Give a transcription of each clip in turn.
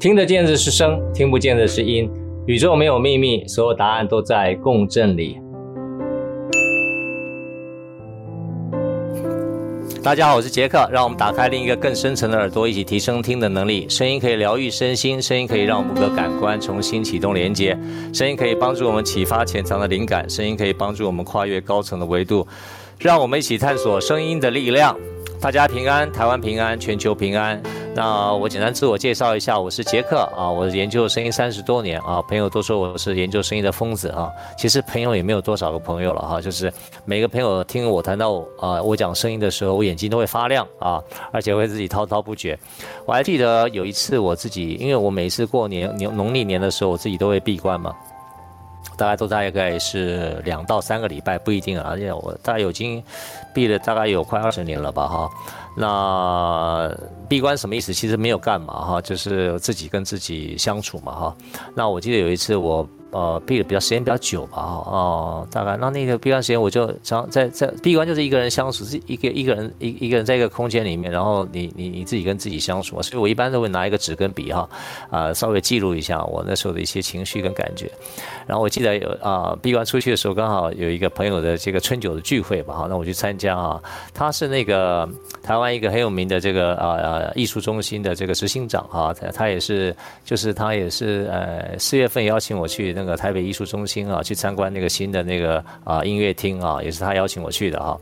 听得见的是声，听不见的是音。宇宙没有秘密，所有答案都在共振里。大家好，我是杰克，让我们打开另一个更深层的耳朵，一起提升听的能力。声音可以疗愈身心，声音可以让我们的感官重新启动连接，声音可以帮助我们启发潜藏的灵感，声音可以帮助我们跨越高层的维度。让我们一起探索声音的力量。大家平安，台湾平安，全球平安。那我简单自我介绍一下，我是杰克啊，我研究声音三十多年啊，朋友都说我是研究声音的疯子啊。其实朋友也没有多少个朋友了哈，就是每个朋友听我谈到啊，我讲声音的时候，我眼睛都会发亮啊，而且会自己滔滔不绝。我还记得有一次我自己，因为我每次过年年农历年的时候，我自己都会闭关嘛。大概都大概是两到三个礼拜，不一定啊。而且我大概已经闭了大概有快二十年了吧，哈。那闭关什么意思？其实没有干嘛哈，就是自己跟自己相处嘛，哈。那我记得有一次我。呃，闭的比较时间比较久吧，哦，大概那那个闭关时间，我就常在在闭关就是一个人相处，是一个一个人一一个人在一个空间里面，然后你你你自己跟自己相处，所以我一般都会拿一个纸跟笔哈，啊、稍微记录一下我那时候的一些情绪跟感觉。然后我记得有啊，闭关出去的时候，刚好有一个朋友的这个春酒的聚会吧，哈，那我去参加啊，他是那个台湾一个很有名的这个啊啊艺术中心的这个执行长哈，他他也是就是他也是呃四月份邀请我去。那个台北艺术中心啊，去参观那个新的那个啊音乐厅啊，也是他邀请我去的哈。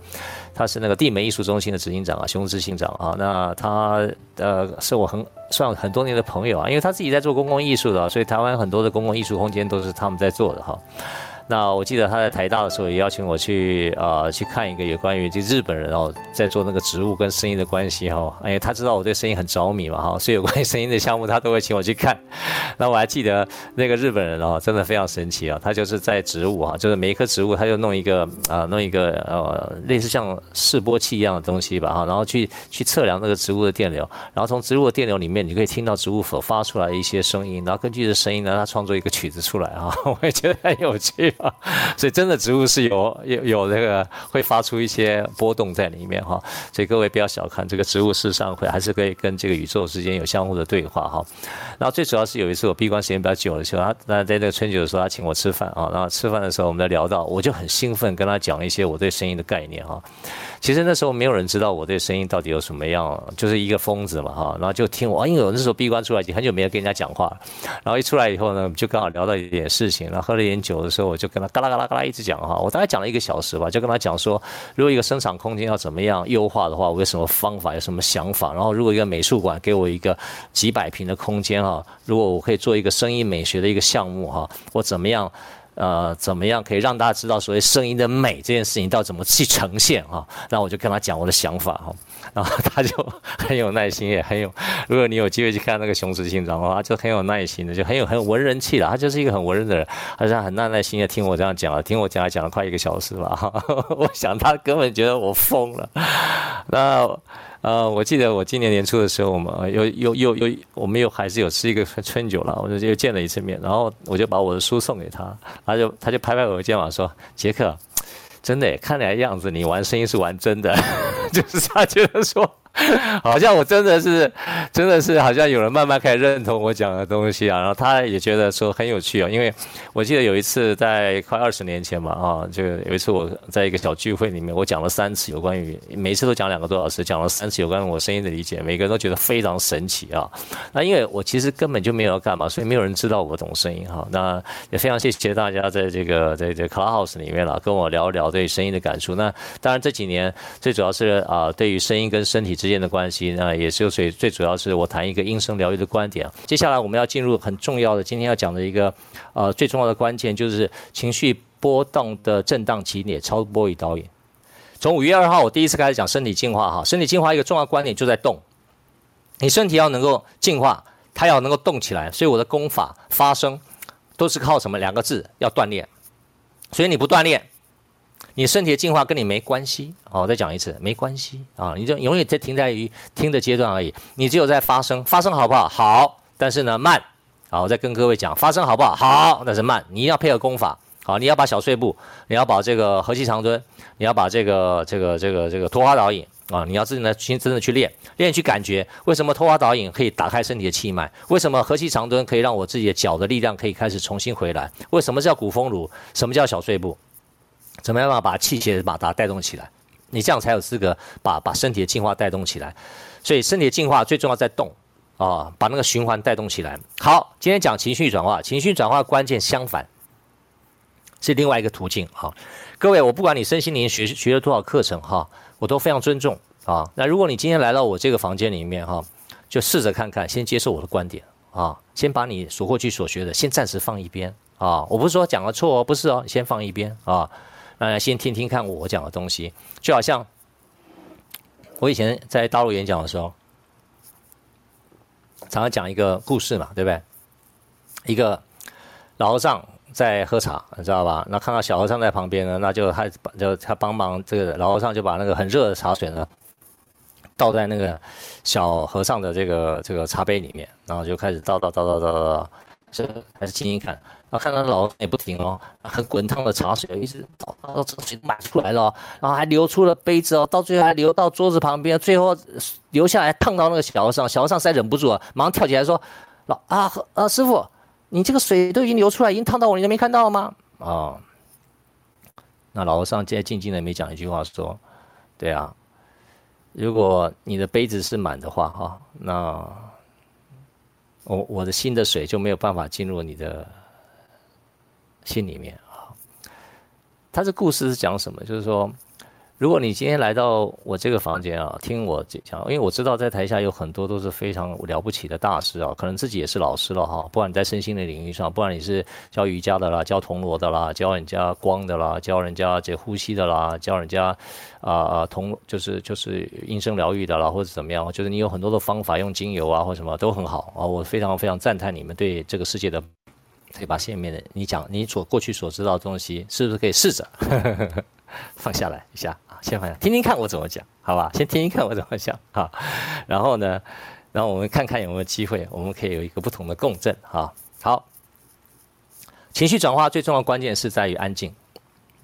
他是那个地美艺术中心的执行长啊，熊志兴长啊。那他呃是我很算很多年的朋友啊，因为他自己在做公共艺术的，所以台湾很多的公共艺术空间都是他们在做的哈。那我记得他在台大的时候也邀请我去啊、呃、去看一个有关于这日本人哦在做那个植物跟声音的关系哈，哎他知道我对声音很着迷嘛哈，所以有关于声音的项目他都会请我去看。那我还记得那个日本人哦真的非常神奇啊，他就是在植物啊，就是每一棵植物他就弄一个啊、呃、弄一个呃类似像示波器一样的东西吧哈，然后去去测量那个植物的电流，然后从植物的电流里面你可以听到植物所发出来的一些声音，然后根据这声音呢，他创作一个曲子出来啊，我也觉得很有趣。所以真的植物是有有有那个会发出一些波动在里面哈，所以各位不要小看这个植物，事实上会还是可以跟这个宇宙之间有相互的对话哈。然后最主要是有一次我闭关时间比较久的时候，他那在那个春酒的时候，他请我吃饭啊，然后吃饭的时候我们在聊到，我就很兴奋跟他讲一些我对声音的概念哈。其实那时候没有人知道我对声音到底有什么样，就是一个疯子嘛哈。然后就听我啊，因为我那时候闭关出来已经很久没有跟人家讲话，然后一出来以后呢，就刚好聊到一点事情，然后喝了一点酒的时候，我就跟他嘎啦嘎啦嘎啦一直讲哈。我大概讲了一个小时吧，就跟他讲说，如果一个生产空间要怎么样优化的话，我有什么方法，有什么想法。然后如果一个美术馆给我一个几百平的空间哈，如果我可以做一个声音美学的一个项目哈，我怎么样？呃，怎么样可以让大家知道所谓声音的美这件事情到怎么去呈现哈？那我就跟他讲我的想法哈，然后他就很有耐心，也很有。如果你有机会去看那个熊执行长的话，就很有耐心的，就很有很有文人气的。他就是一个很文人的人，他这样很耐耐心的听我这样讲了，听我讲了讲了快一个小时了哈。我想他根本觉得我疯了。那。呃，我记得我今年年初的时候，我们又又又又，我们又还是有吃一个春酒了，我就又见了一次面，然后我就把我的书送给他，他就他就拍拍我的肩膀说：“杰克，真的，看来样子你玩声音是玩真的，就是他觉得说。”好像我真的是，真的是好像有人慢慢开始认同我讲的东西啊，然后他也觉得说很有趣啊，因为我记得有一次在快二十年前嘛啊，这个有一次我在一个小聚会里面，我讲了三次有关于，每次都讲两个多小时，讲了三次有关于我声音的理解，每个人都觉得非常神奇啊。那因为我其实根本就没有要干嘛，所以没有人知道我懂声音哈。那也非常谢谢大家在这个在这个 Clubhouse 里面了，跟我聊聊对声音的感触。那当然这几年最主要是啊，对于声音跟身体之间的关系，那也是最最主要是我谈一个音声疗愈的观点。接下来我们要进入很重要的，今天要讲的一个呃最重要的关键，就是情绪波动的震荡起点超波与导引。从五月二号我第一次开始讲身体进化哈，身体进化一个重要观点就在动，你身体要能够进化，它要能够动起来，所以我的功法发声都是靠什么？两个字，要锻炼。所以你不锻炼。你身体的进化跟你没关系，好，我再讲一次，没关系啊，你就永远在停在于听的阶段而已。你只有在发声，发声好不好？好，但是呢慢。好，我再跟各位讲，发声好不好？好，但是慢。你要配合功法，好，你要把小碎步，你要把这个和气长蹲，你要把这个这个这个这个托花导引，啊，你要自己呢，先真的去练，练去感觉，为什么托花导引可以打开身体的气脉？为什么合气长蹲可以让我自己的脚的力量可以开始重新回来？为什么叫古风炉？什么叫小碎步？怎么样把把气血马达带动起来？你这样才有资格把把身体的进化带动起来。所以身体的进化最重要在动啊，把那个循环带动起来。好，今天讲情绪转化，情绪转化关键相反是另外一个途径哈。各位，我不管你身心灵学学了多少课程哈。我都非常尊重啊。那如果你今天来到我这个房间里面哈，就试着看看，先接受我的观点啊，先把你所过去所学的先暂时放一边啊。我不是说讲的错哦，不是哦，先放一边啊。那先听听看我讲的东西，就好像我以前在大陆演讲的时候，常常讲一个故事嘛，对不对？一个老和尚。在喝茶，你知道吧？那看到小和尚在旁边呢，那就他就他帮忙，这个老和尚就把那个很热的茶水呢倒在那个小和尚的这个这个茶杯里面，然后就开始倒倒倒倒倒倒，是还是静静看，然后看到老也不停哦，很滚烫的茶水一直倒到这水满出来了，然后还流出了杯子哦，到最后还流到桌子旁边，最后流下来烫到那个小和尚，小和尚实在忍不住了，马上跳起来说：“老啊啊师傅。”你这个水都已经流出来，已经烫到我，你都没看到吗？啊、那老和尚现在静静的没讲一句话，说：“对啊，如果你的杯子是满的话，哈，那我我的心的水就没有办法进入你的心里面啊。”他这故事是讲什么？就是说。如果你今天来到我这个房间啊，听我讲，因为我知道在台下有很多都是非常了不起的大师啊，可能自己也是老师了哈。不管你在身心的领域上，不管你是教瑜伽的啦，教铜锣的啦，教人家光的啦，教人家这呼吸的啦，教人家啊啊铜就是就是音声疗愈的啦，或者怎么样，就是你有很多的方法，用精油啊或什么都很好啊。我非常非常赞叹你们对这个世界的，可以把下面的你讲你所过去所知道的东西，是不是可以试着 放下来一下啊？先放下，听听看我怎么讲，好吧？先听听看我怎么讲，啊。然后呢，然后我们看看有没有机会，我们可以有一个不同的共振，哈。好，情绪转化最重要的关键是在于安静，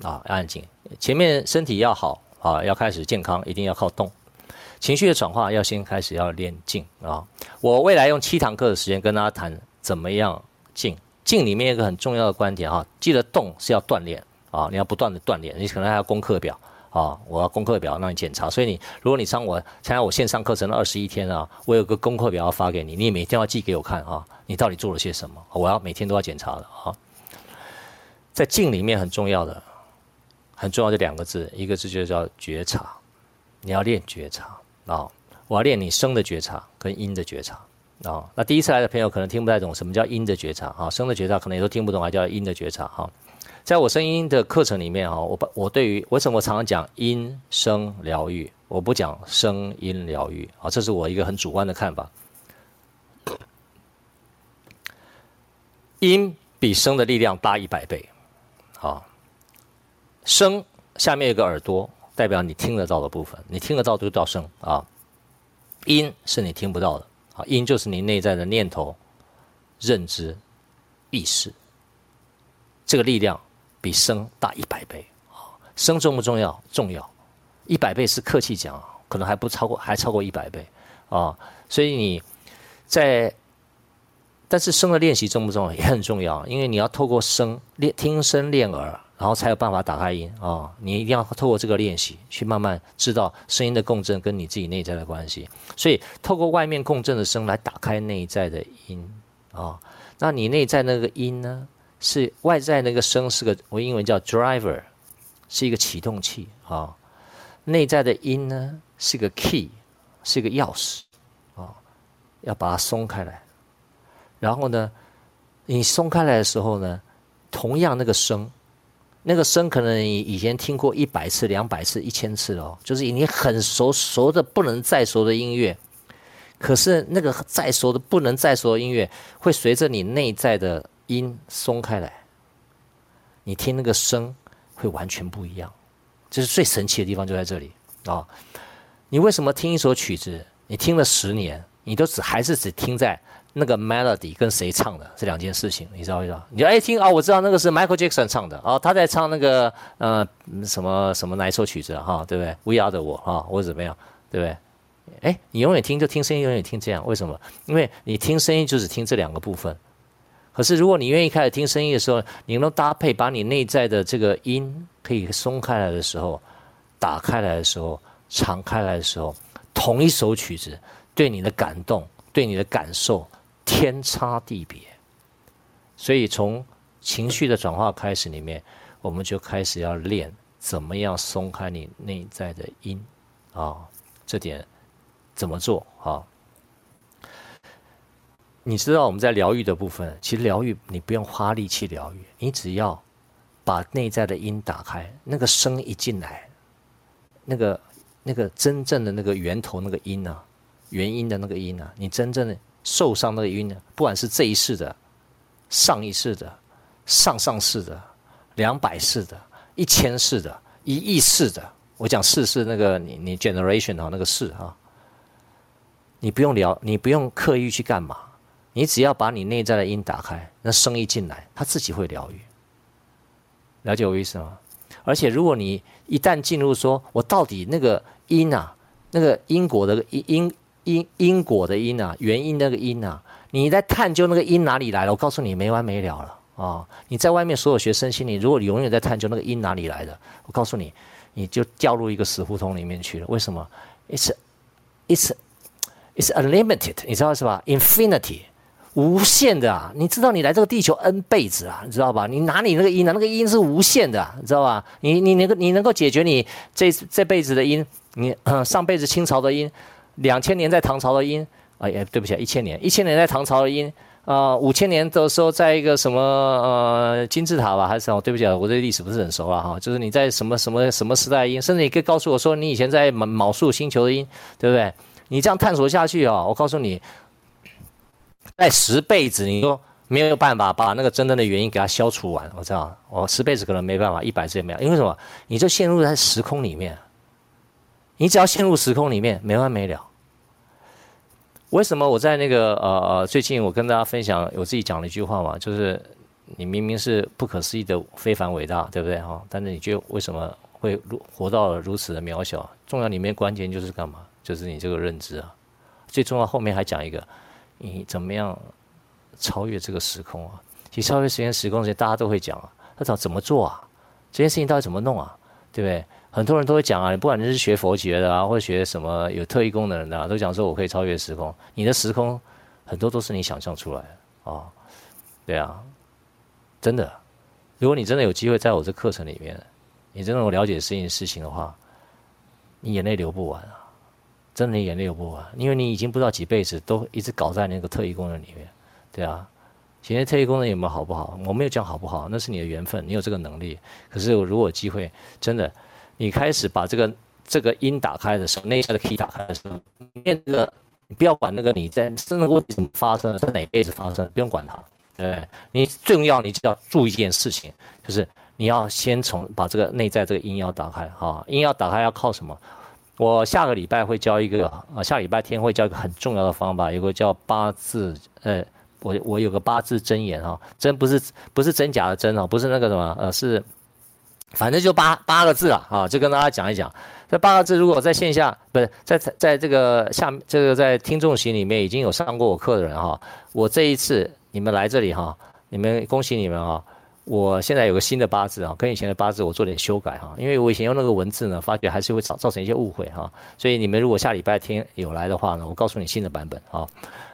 啊，安静。前面身体要好啊，要开始健康，一定要靠动。情绪的转化要先开始要练静啊。我未来用七堂课的时间跟大家谈怎么样静。静里面一个很重要的观点哈，记得动是要锻炼啊，你要不断的锻炼，你可能还要功课表。啊，我要功课表让你检查，所以你如果你上我参加我线上课程的二十一天啊，我有个功课表要发给你，你每天要寄给我看啊，你到底做了些什么？我要每天都要检查的啊。在静里面很重要的，很重要的两个字，一个字就叫觉察，你要练觉察啊，我要练你声的觉察跟音的觉察啊。那第一次来的朋友可能听不太懂什么叫音的觉察啊，声的觉察可能也都听不懂，还叫音的觉察哈。在我声音的课程里面哈，我把我对于为什么我常常讲音声疗愈，我不讲声音疗愈啊，这是我一个很主观的看法。音比声的力量大一百倍，啊，声下面有个耳朵，代表你听得到的部分，你听得到就叫声啊，音是你听不到的啊，因就是你内在的念头、认知、意识，这个力量。比声大一百倍啊！声重不重要？重要，一百倍是客气讲，可能还不超过，还超过一百倍啊！所以你在，但是生的练习重不重要？也很重要，因为你要透过声练听声练耳，然后才有办法打开音啊！你一定要透过这个练习，去慢慢知道声音的共振跟你自己内在的关系。所以透过外面共振的声来打开内在的音啊！那你内在那个音呢？是外在那个声是个，我英文叫 driver，是一个启动器啊。内在的音呢是个 key，是一个钥匙啊，要把它松开来。然后呢，你松开来的时候呢，同样那个声，那个声可能你以前听过一百次、两百次、一千次哦，就是已经很熟熟的不能再熟的音乐。可是那个再熟的不能再熟的音乐，会随着你内在的。音松开来，你听那个声会完全不一样，这是最神奇的地方就在这里啊、哦！你为什么听一首曲子，你听了十年，你都只还是只听在那个 melody 跟谁唱的这两件事情，你知道不知道？你就哎听啊、哦，我知道那个是 Michael Jackson 唱的啊、哦，他在唱那个呃什么什么哪一首曲子哈、哦，对不对？We Are the World 啊，或者怎么样？对不对？哎，你永远听就听声音，永远听这样，为什么？因为你听声音就只听这两个部分。可是如果你愿意开始听声音的时候，你能搭配把你内在的这个音可以松开来的时候，打开来的时候，敞开来的时候，同一首曲子对你的感动、对你的感受天差地别。所以从情绪的转化开始里面，我们就开始要练怎么样松开你内在的音啊，这点。怎么做啊？你知道我们在疗愈的部分，其实疗愈你不用花力气疗愈，你只要把内在的音打开，那个声一进来，那个那个真正的那个源头那个音啊，原因的那个音啊，你真正的受伤那个音呢，不管是这一世的、上一世的、上上世的、两百世的、一千世的、一亿世的，我讲世是那个你你 generation 啊那个世啊。你不用聊，你不用刻意去干嘛，你只要把你内在的音打开，那声音进来，它自己会疗愈。了解我意思吗？而且如果你一旦进入说，我到底那个音啊，那个因果的因因因因果的因啊，原因那个因啊，你在探究那个因哪里来了，我告诉你没完没了了啊、你在外面所有学生心里，如果你永远在探究那个因哪里来的，我告诉你，你就掉入一个死胡同里面去了。为什么？It's it's It's unlimited，你知道是吧？Infinity，无限的啊！你知道你来这个地球 n 辈子啊，你知道吧？你拿你那个因啊，那个因是无限的，你知道吧？你你能够你能够解决你这这辈子的因，你上辈子清朝的因，两千年在唐朝的音，哎呀，对不起，一千年，一千年在唐朝的因，啊、呃，五千年的时候在一个什么呃金字塔吧，还是什么？对不起啊，我对历史不是很熟了哈。就是你在什么什么什么时代音，甚至你可以告诉我说你以前在卯卯宿星球的音，对不对？你这样探索下去啊，我告诉你，在十辈子你都没有办法把那个真正的原因给它消除完。我知道，我十辈子可能没办法，一百次也没有。因为什么？你就陷入在时空里面，你只要陷入时空里面，没完没了。为什么我在那个呃呃最近我跟大家分享，我自己讲了一句话嘛，就是你明明是不可思议的非凡伟大，对不对哈？但是你觉为什么会如活到了如此的渺小？重要里面关键就是干嘛？就是你这个认知啊，最重要后面还讲一个，你怎么样超越这个时空啊？其实超越时间时空这些大家都会讲啊，那怎怎么做啊？这件事情到底怎么弄啊？对不对？很多人都会讲啊，不管你是学佛学的啊，或者学什么有特异功能的，都讲说我可以超越时空。你的时空很多都是你想象出来的啊，对啊，真的。如果你真的有机会在我这课程里面，你真的有了解这件事情的话，你眼泪流不完啊。真的眼泪流不完，因为你已经不知道几辈子都一直搞在那个特异功能里面，对啊。其实特异功能有没有好不好？我没有讲好不好，那是你的缘分，你有这个能力。可是如果有机会，真的，你开始把这个这个音打开的时候，内在的 key 打开的时候，那个你不要管那个你在真的问题怎么发生的，在哪辈子发生，不用管它。对，你最重要，你就要注意一件事情，就是你要先从把这个内在这个音要打开啊，音要打开要靠什么？我下个礼拜会教一个啊，下礼拜天会教一个很重要的方法，有个叫八字，呃，我我有个八字真言哈，真不是不是真假的真啊，不是那个什么，呃，是，反正就八八个字啊，啊，就跟大家讲一讲，这八个字如果在线下不是在在这个下这个在听众席里面已经有上过我课的人哈，我这一次你们来这里哈，你们恭喜你们啊。我现在有个新的八字啊，跟以前的八字我做点修改哈，因为我以前用那个文字呢，发觉还是会造造成一些误会哈，所以你们如果下礼拜天有来的话呢，我告诉你新的版本啊，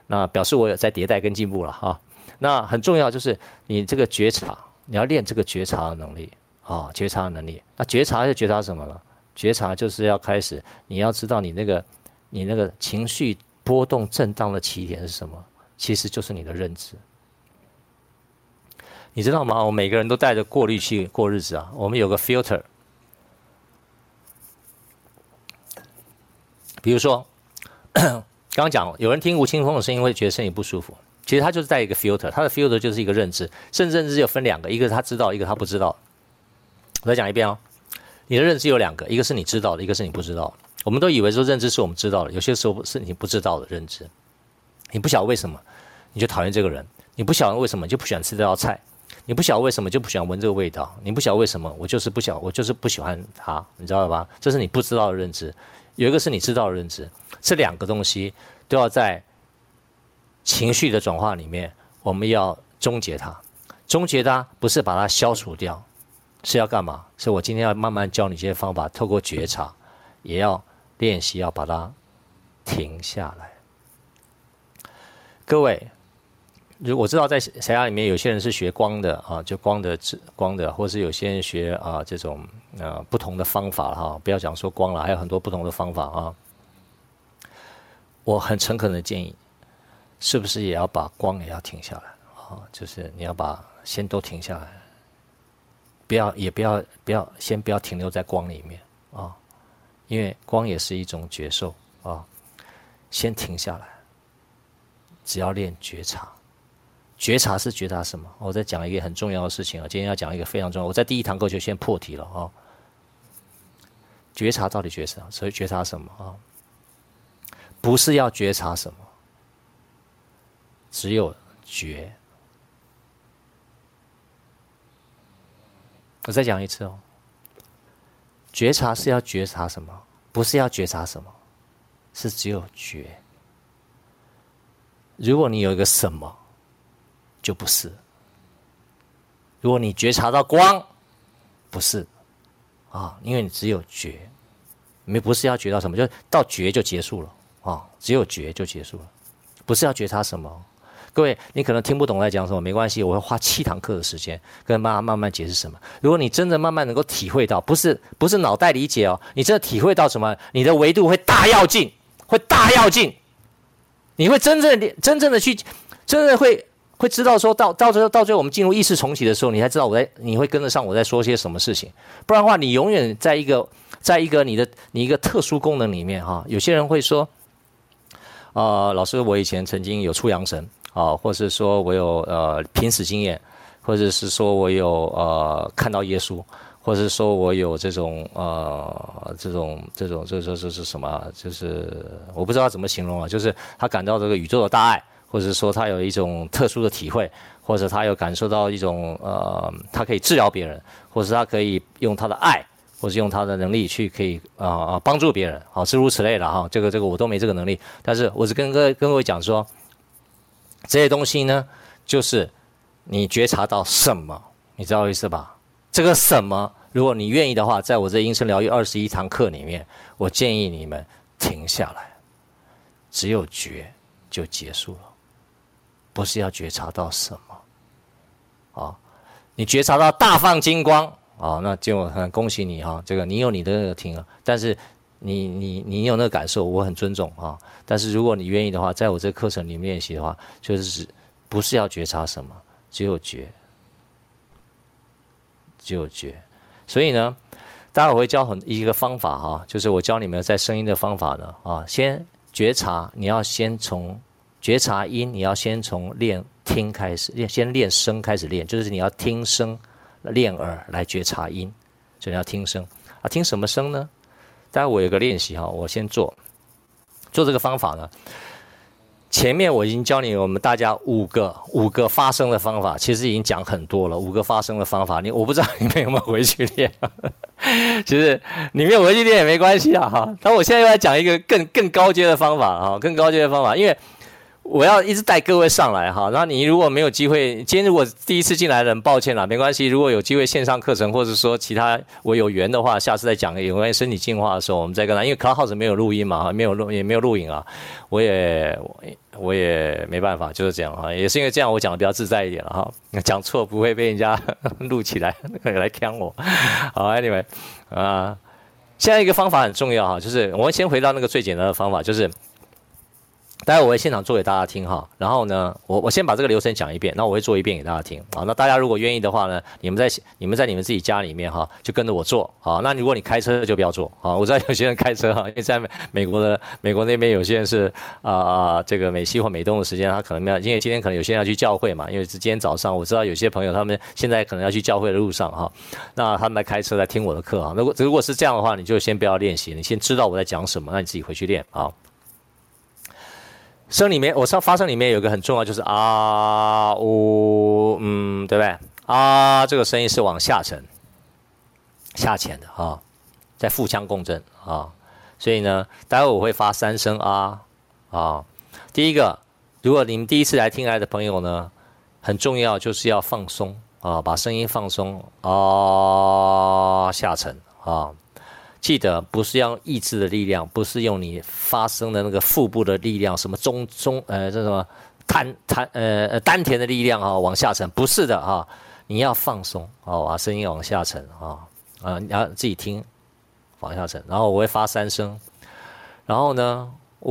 那表示我有在迭代跟进步了哈。那很重要就是你这个觉察，你要练这个觉察的能力啊，觉察能力。那觉察是觉察什么了？觉察就是要开始，你要知道你那个你那个情绪波动震荡的起点是什么，其实就是你的认知。你知道吗？我每个人都带着过滤器过日子啊。我们有个 filter，比如说，刚刚讲有人听吴青峰的声音会觉得身体不舒服，其实他就是带一个 filter，他的 filter 就是一个认知，甚至认知有分两个，一个他知道，一个他不知道。我再讲一遍哦，你的认知有两个，一个是你知道的，一个是你不知道。我们都以为说认知是我们知道的，有些时候是你不知道的认知。你不晓得为什么，你就讨厌这个人；你不晓得为什么，就不喜欢吃这道菜。你不晓得为什么就不喜欢闻这个味道？你不晓得为什么我就是不晓，我就是不喜欢它，你知道了吧？这是你不知道的认知。有一个是你知道的认知，这两个东西都要在情绪的转化里面，我们要终结它。终结它不是把它消除掉，是要干嘛？是我今天要慢慢教你这些方法，透过觉察，也要练习要把它停下来。各位，如我知道在禅呀里面有些人是学光的啊，就光的光的，或是有些人学啊这种呃不同的方法哈，不要讲说光了，还有很多不同的方法啊。我很诚恳的建议，是不是也要把光也要停下来啊？就是你要把先都停下来，不要也不要不要先不要停留在光里面啊，因为光也是一种觉受啊，先停下来。只要练觉察，觉察是觉察什么？我再讲一个很重要的事情啊！今天要讲一个非常重要，我在第一堂课就先破题了啊！觉察到底觉察，所以觉察什么啊？不是要觉察什么，只有觉。我再讲一次哦，觉察是要觉察什么？不是要觉察什么，是只有觉。如果你有一个什么，就不是。如果你觉察到光，不是，啊，因为你只有觉，没不是要觉到什么，就到觉就结束了啊，只有觉就结束了，不是要觉察什么。各位，你可能听不懂我在讲什么，没关系，我会花七堂课的时间跟大家慢慢解释什么。如果你真的慢慢能够体会到，不是不是脑袋理解哦，你真的体会到什么，你的维度会大跃进，会大跃进。你会真正的、真正的去，真的会会知道，说到到最后，到最后我们进入意识重启的时候，你才知道我在，你会跟得上我在说些什么事情。不然的话，你永远在一个，在一个你的你一个特殊功能里面哈。有些人会说，呃，老师，我以前曾经有出阳神啊，或是说我有呃濒死经验，或者是说我有呃看到耶稣。或者是说我有这种呃这种这种这这这是什么？就是我不知道怎么形容啊。就是他感到这个宇宙的大爱，或者说他有一种特殊的体会，或者他有感受到一种呃，他可以治疗别人，或者他可以用他的爱，或是用他的能力去可以啊啊、帮助别人，好诸如此类的哈。这个这个我都没这个能力，但是我是跟各跟各位讲说，这些东西呢，就是你觉察到什么，你知道意思吧？这个什么？如果你愿意的话，在我这音声疗愈二十一堂课里面，我建议你们停下来，只有觉就结束了，不是要觉察到什么，啊，你觉察到大放金光啊，那就很恭喜你哈，这个你有你的那个听啊，但是你你你有那个感受，我很尊重啊，但是如果你愿意的话，在我这课程里面练习的话，就是不是要觉察什么，只有觉，只有觉。所以呢，待会我会教很一个方法哈，就是我教你们在声音的方法呢啊，先觉察，你要先从觉察音，你要先从练听开始，练先练声开始练，就是你要听声，练耳来觉察音，所以你要听声啊，听什么声呢？待我有个练习哈，我先做，做这个方法呢。前面我已经教你我们大家五个五个发声的方法，其实已经讲很多了。五个发声的方法，你我不知道你们有没有回去练。其实你没有回去练也没关系啊哈。但我现在又来讲一个更更高阶的方法啊，更高阶的方法，因为。我要一直带各位上来哈，然后你如果没有机会，今天如果第一次进来的人，抱歉了，没关系。如果有机会线上课程，或者说其他我有缘的话，下次再讲有关于身体进化的时候，我们再跟他。因为 Clubhouse 没有录音嘛，没有录也没有录影啊，我也我也没办法，就是这样哈。也是因为这样，我讲的比较自在一点了哈，讲错不会被人家录起来来呛我。好，Anyway 啊，现在一个方法很重要哈，就是我们先回到那个最简单的方法，就是。待会我会现场做给大家听哈，然后呢，我我先把这个流程讲一遍，那我会做一遍给大家听啊。那大家如果愿意的话呢，你们在你们在你们自己家里面哈，就跟着我做好。那如果你开车就不要做啊。我知道有些人开车哈，因为在美国的美国那边有些人是啊啊这个美西或美东的时间，他可能没有，因为今天可能有些人要去教会嘛，因为是今天早上，我知道有些朋友他们现在可能要去教会的路上哈，那他们来开车来听我的课啊。如果如果是这样的话，你就先不要练习，你先知道我在讲什么，那你自己回去练啊。声里面，我上发声里面有一个很重要，就是啊呜嗯，对不对？啊，这个声音是往下沉、下潜的啊，在腹腔共振啊。所以呢，待会我会发三声啊啊。第一个，如果你们第一次来听来的朋友呢，很重要就是要放松啊，把声音放松啊，下沉啊。记得不是要意志的力量，不是用你发声的那个腹部的力量，什么中中呃这什么丹丹呃丹田的力量啊，往下沉，不是的啊，你要放松哦，把声音往下沉啊啊，你要自己听，往下沉，然后我会发三声，然后呢，呜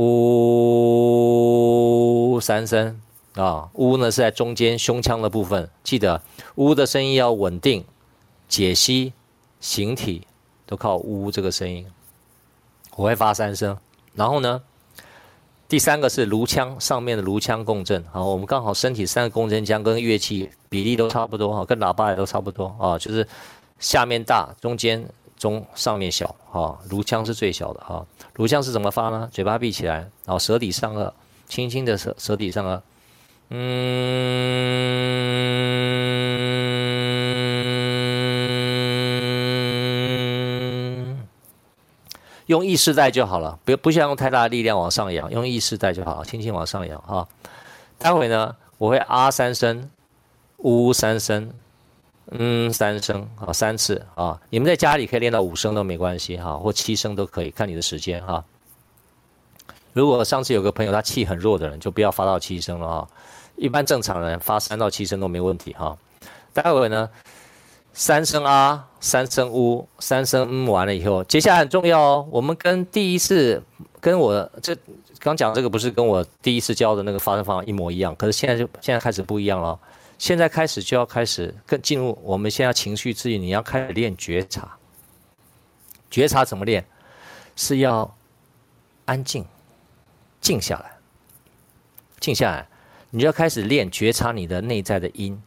三声啊，呜呢是在中间胸腔的部分，记得呜的声音要稳定，解析形体。都靠呜这个声音，我会发三声。然后呢，第三个是颅腔上面的颅腔共振。好，我们刚好身体三个共振腔跟乐器比例都差不多哈，跟喇叭也都差不多啊，就是下面大，中间中，上面小啊。颅腔是最小的哈。颅腔是怎么发呢？嘴巴闭起来，然后舌底上颚，轻轻的舌舌底上颚，嗯。用意识带就好了，不不需要用太大的力量往上扬，用意识带就好了，轻轻往上扬哈。待会呢，我会啊三声，呜三声，嗯三声，啊三次啊。你们在家里可以练到五声都没关系哈，或七声都可以，看你的时间哈。如果上次有个朋友他气很弱的人，就不要发到七声了哈。一般正常人发三到七声都没问题哈。待会呢。三声啊，三声呜，三声嗯，完了以后，接下来很重要哦。我们跟第一次跟我这刚讲这个不是跟我第一次教的那个发声方法一模一样，可是现在就现在开始不一样了。现在开始就要开始更进入，我们现在情绪自愈，你要开始练觉察。觉察怎么练？是要安静，静下来，静下来，你就要开始练觉察你的内在的音，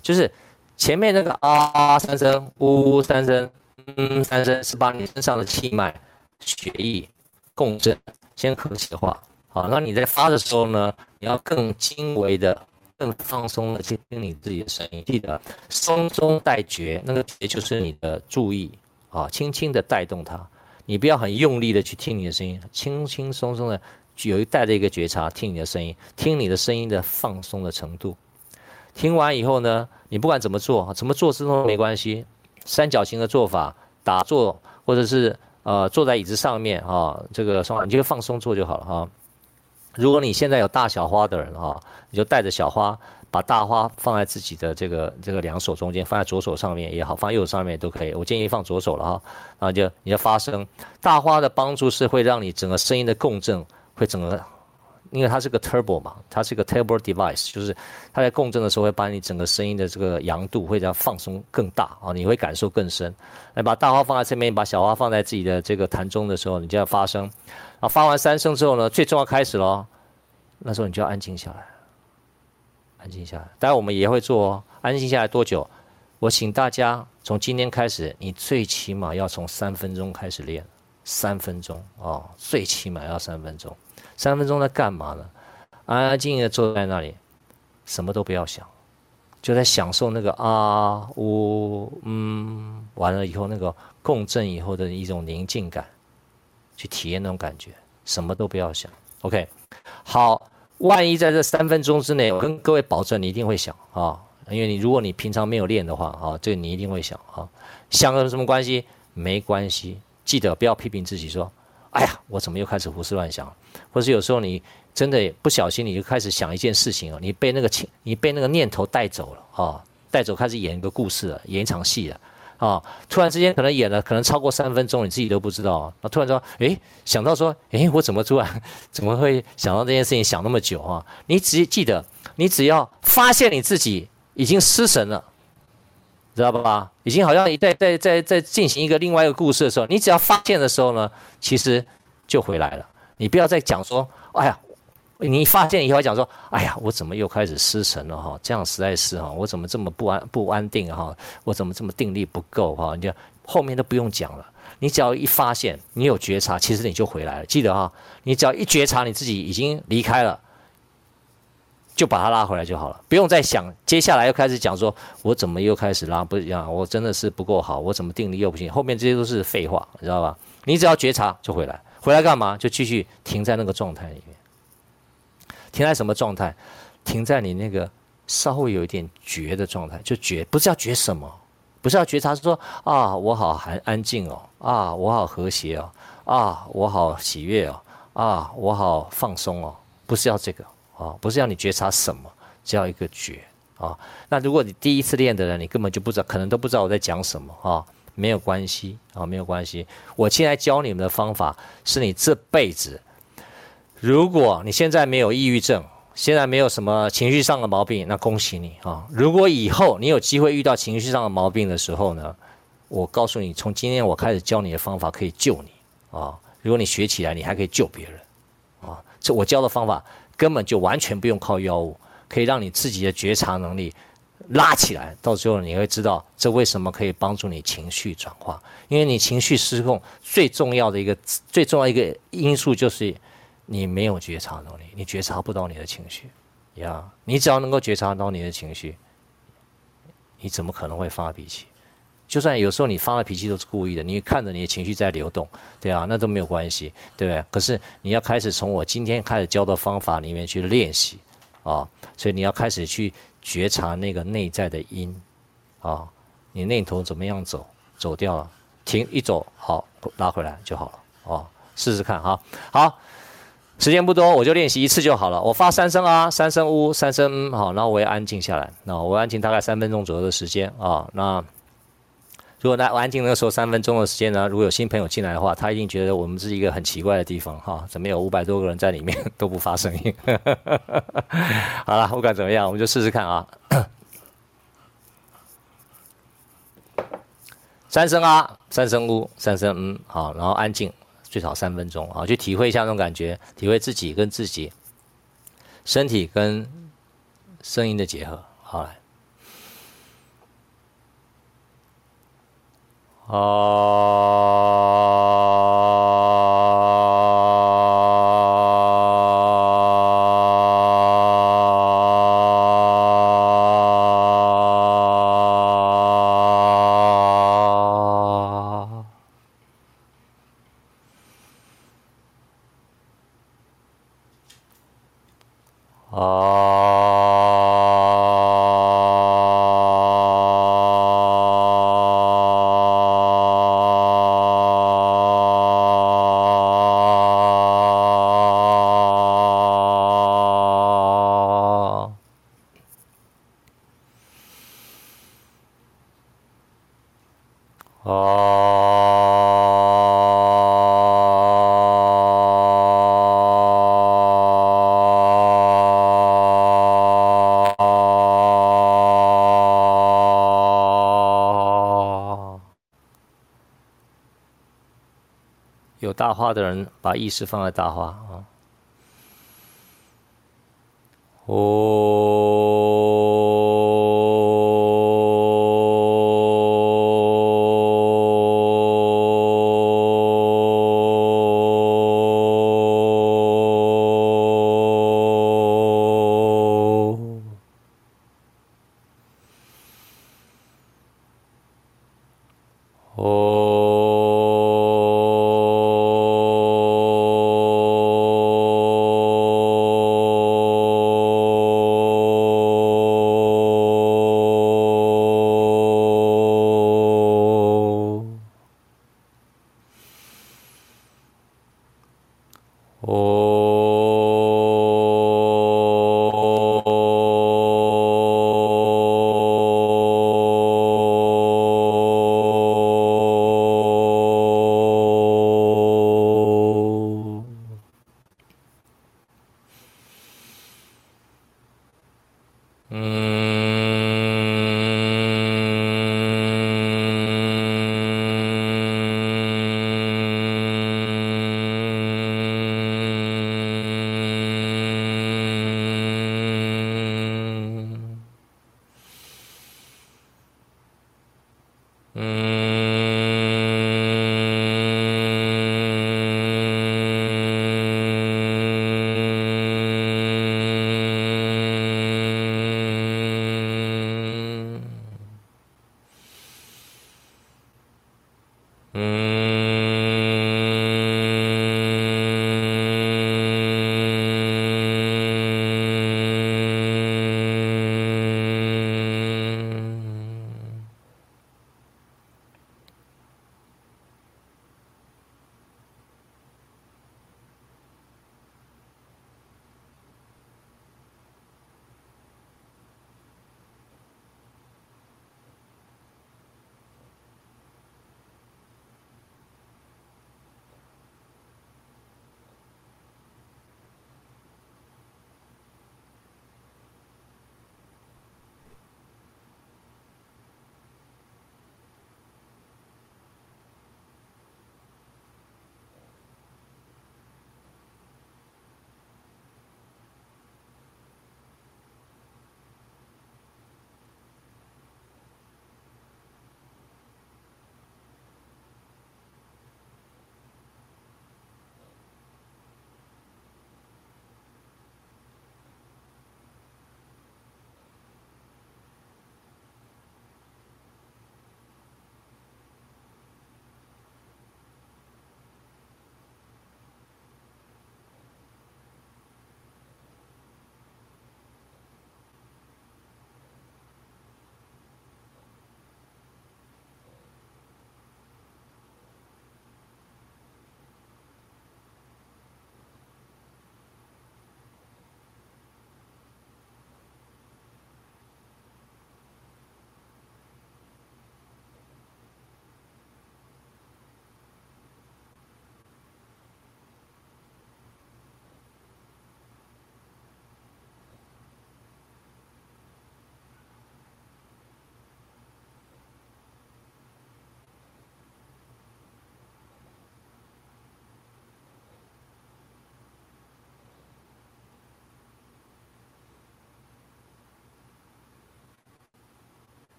就是。前面那个啊三声，呜三声，嗯三声，是把你身上的气脉、血液共振，先和谐化。好，那你在发的时候呢，你要更精微的、更放松的去听你自己的声音。记得松中带觉，那个觉就是你的注意啊，轻轻的带动它。你不要很用力的去听你的声音，轻轻松松的有一带着一个觉察，听你的声音，听你的声音的放松的程度。听完以后呢，你不管怎么做，怎么做姿势都没关系，三角形的做法，打坐或者是呃坐在椅子上面啊，这个双你就放松做就好了哈。如果你现在有大小花的人哈，你就带着小花，把大花放在自己的这个这个两手中间，放在左手上面也好，放右手上面都可以。我建议放左手了哈，然后就你就发声。大花的帮助是会让你整个声音的共振会整个。因为它是个 turbo 嘛，它是个 turbo device，就是它在共振的时候会把你整个声音的这个扬度会这样放松更大啊，你会感受更深。来把大花放在这边，把小花放在自己的这个坛中的时候，你就要发声。啊发完三声之后呢，最重要开始咯，那时候你就要安静下来，安静下来。待会我们也会做哦，安静下来多久？我请大家从今天开始，你最起码要从三分钟开始练，三分钟哦，最起码要三分钟。三分钟在干嘛呢？安安静静的坐在那里，什么都不要想，就在享受那个啊呜嗯，完了以后那个共振以后的一种宁静感，去体验那种感觉，什么都不要想。OK，好，万一在这三分钟之内，我跟各位保证，你一定会想啊，因为你如果你平常没有练的话啊，这个你一定会想啊，想有什么关系？没关系，记得不要批评自己说。哎呀，我怎么又开始胡思乱想？或是有时候你真的不小心，你就开始想一件事情啊，你被那个情，你被那个念头带走了啊，带走开始演一个故事了，演一场戏了啊！突然之间可能演了，可能超过三分钟，你自己都不知道啊！突然说，哎，想到说，哎，我怎么突然 怎么会想到这件事情想那么久啊？你只记得，你只要发现你自己已经失神了。知道吧？已经好像你在在在在进行一个另外一个故事的时候，你只要发现的时候呢，其实就回来了。你不要再讲说，哎呀，你发现以后讲说，哎呀，我怎么又开始失神了哈？这样实在是哈，我怎么这么不安不安定哈？我怎么这么定力不够哈？你就后面都不用讲了，你只要一发现，你有觉察，其实你就回来了。记得哈，你只要一觉察你自己已经离开了，就把它拉回来就好了，不用再想接下来又开始讲说，我怎么又开始拉不一样，我真的是不够好，我怎么定力又不行，后面这些都是废话，你知道吧？你只要觉察就回来，回来干嘛？就继续停在那个状态里面，停在什么状态？停在你那个稍微有一点觉的状态，就觉不是要觉什么，不是要觉察是说啊，我好安安静哦，啊，我好和谐哦，啊，我好喜悦哦，啊，我好放松哦，不是要这个。啊，不是要你觉察什么，只要一个觉啊。那如果你第一次练的人，你根本就不知道，可能都不知道我在讲什么啊。没有关系啊，没有关系。我现在教你们的方法，是你这辈子，如果你现在没有抑郁症，现在没有什么情绪上的毛病，那恭喜你啊。如果以后你有机会遇到情绪上的毛病的时候呢，我告诉你，从今天我开始教你的方法可以救你啊。如果你学起来，你还可以救别人啊。这我教的方法。根本就完全不用靠药物，可以让你自己的觉察能力拉起来。到最后你会知道，这为什么可以帮助你情绪转化。因为你情绪失控最重要的一个最重要一个因素就是你没有觉察能力，你觉察不到你的情绪。呀，你只要能够觉察到你的情绪，你怎么可能会发脾气？就算有时候你发的脾气都是故意的，你看着你的情绪在流动，对啊，那都没有关系，对不对？可是你要开始从我今天开始教的方法里面去练习，啊，所以你要开始去觉察那个内在的因，啊，你念头怎么样走，走掉了，停一走，好，拉回来就好了，哦，试试看哈，好，时间不多，我就练习一次就好了。我发三声啊，三声呜，三声嗯，好，然后我也安静下来，那我安静大概三分钟左右的时间啊，那。如果在安静的时候三分钟的时间呢，如果有新朋友进来的话，他一定觉得我们是一个很奇怪的地方哈，怎么有五百多个人在里面都不发声音？好了，不管怎么样，我们就试试看啊。三声啊，三声呜，三声嗯，好，然后安静，最少三分钟啊，去体会一下那种感觉，体会自己跟自己身体跟声音的结合，好来。大话的人把意识放在大话啊。哦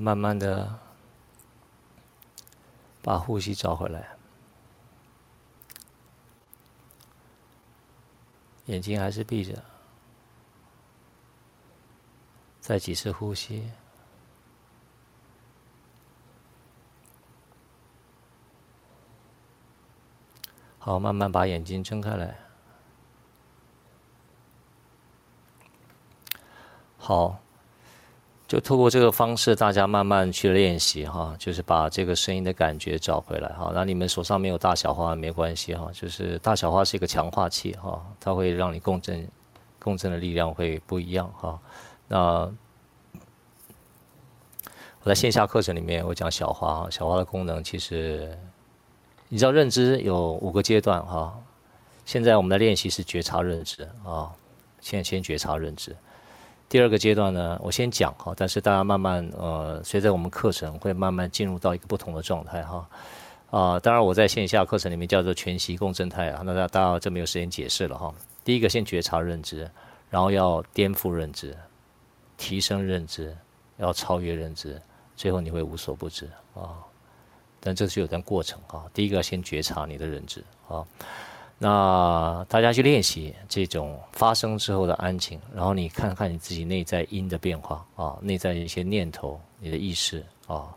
慢慢的把呼吸找回来，眼睛还是闭着，再几次呼吸。好，慢慢把眼睛睁开来。好，就透过这个方式，大家慢慢去练习哈，就是把这个声音的感觉找回来哈。那你们手上没有大小花没关系哈，就是大小花是一个强化器哈，它会让你共振，共振的力量会不一样哈。那我在线下课程里面我讲小花哈，小花的功能其实。你知道认知有五个阶段哈，现在我们的练习是觉察认知啊，现在先觉察认知。第二个阶段呢，我先讲哈，但是大家慢慢呃，随着我们课程会慢慢进入到一个不同的状态哈。啊，当然我在线下课程里面叫做全息共振态啊，那大大家就没有时间解释了哈。第一个先觉察认知，然后要颠覆认知，提升认知，要超越认知，最后你会无所不知啊。但这是有段过程啊。第一个要先觉察你的认知啊。那大家去练习这种发生之后的安静，然后你看看你自己内在因的变化啊，内在一些念头、你的意识啊。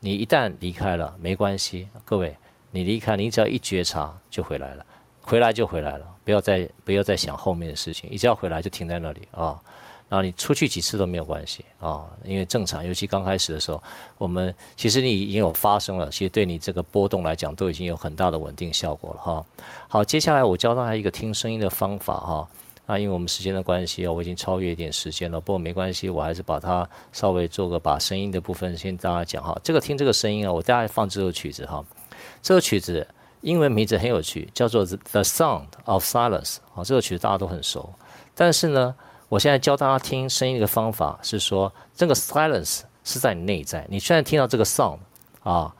你一旦离开了没关系，各位，你离开，你只要一觉察就回来了，回来就回来了，不要再不要再想后面的事情，一只要回来就停在那里啊。然后你出去几次都没有关系啊，因为正常，尤其刚开始的时候，我们其实你已经有发生了，其实对你这个波动来讲都已经有很大的稳定效果了哈。好，接下来我教大家一个听声音的方法哈。啊，因为我们时间的关系啊，我已经超越一点时间了，不过没关系，我还是把它稍微做个把声音的部分先大家讲哈。这个听这个声音啊，我大概放这首曲子哈。这个曲子英文名字很有趣，叫做《The Sound of Silence》啊，这个曲子大家都很熟，但是呢。我现在教大家听声音的方法是说，这个 silence 是在你内在。你虽然听到这个 sound 啊，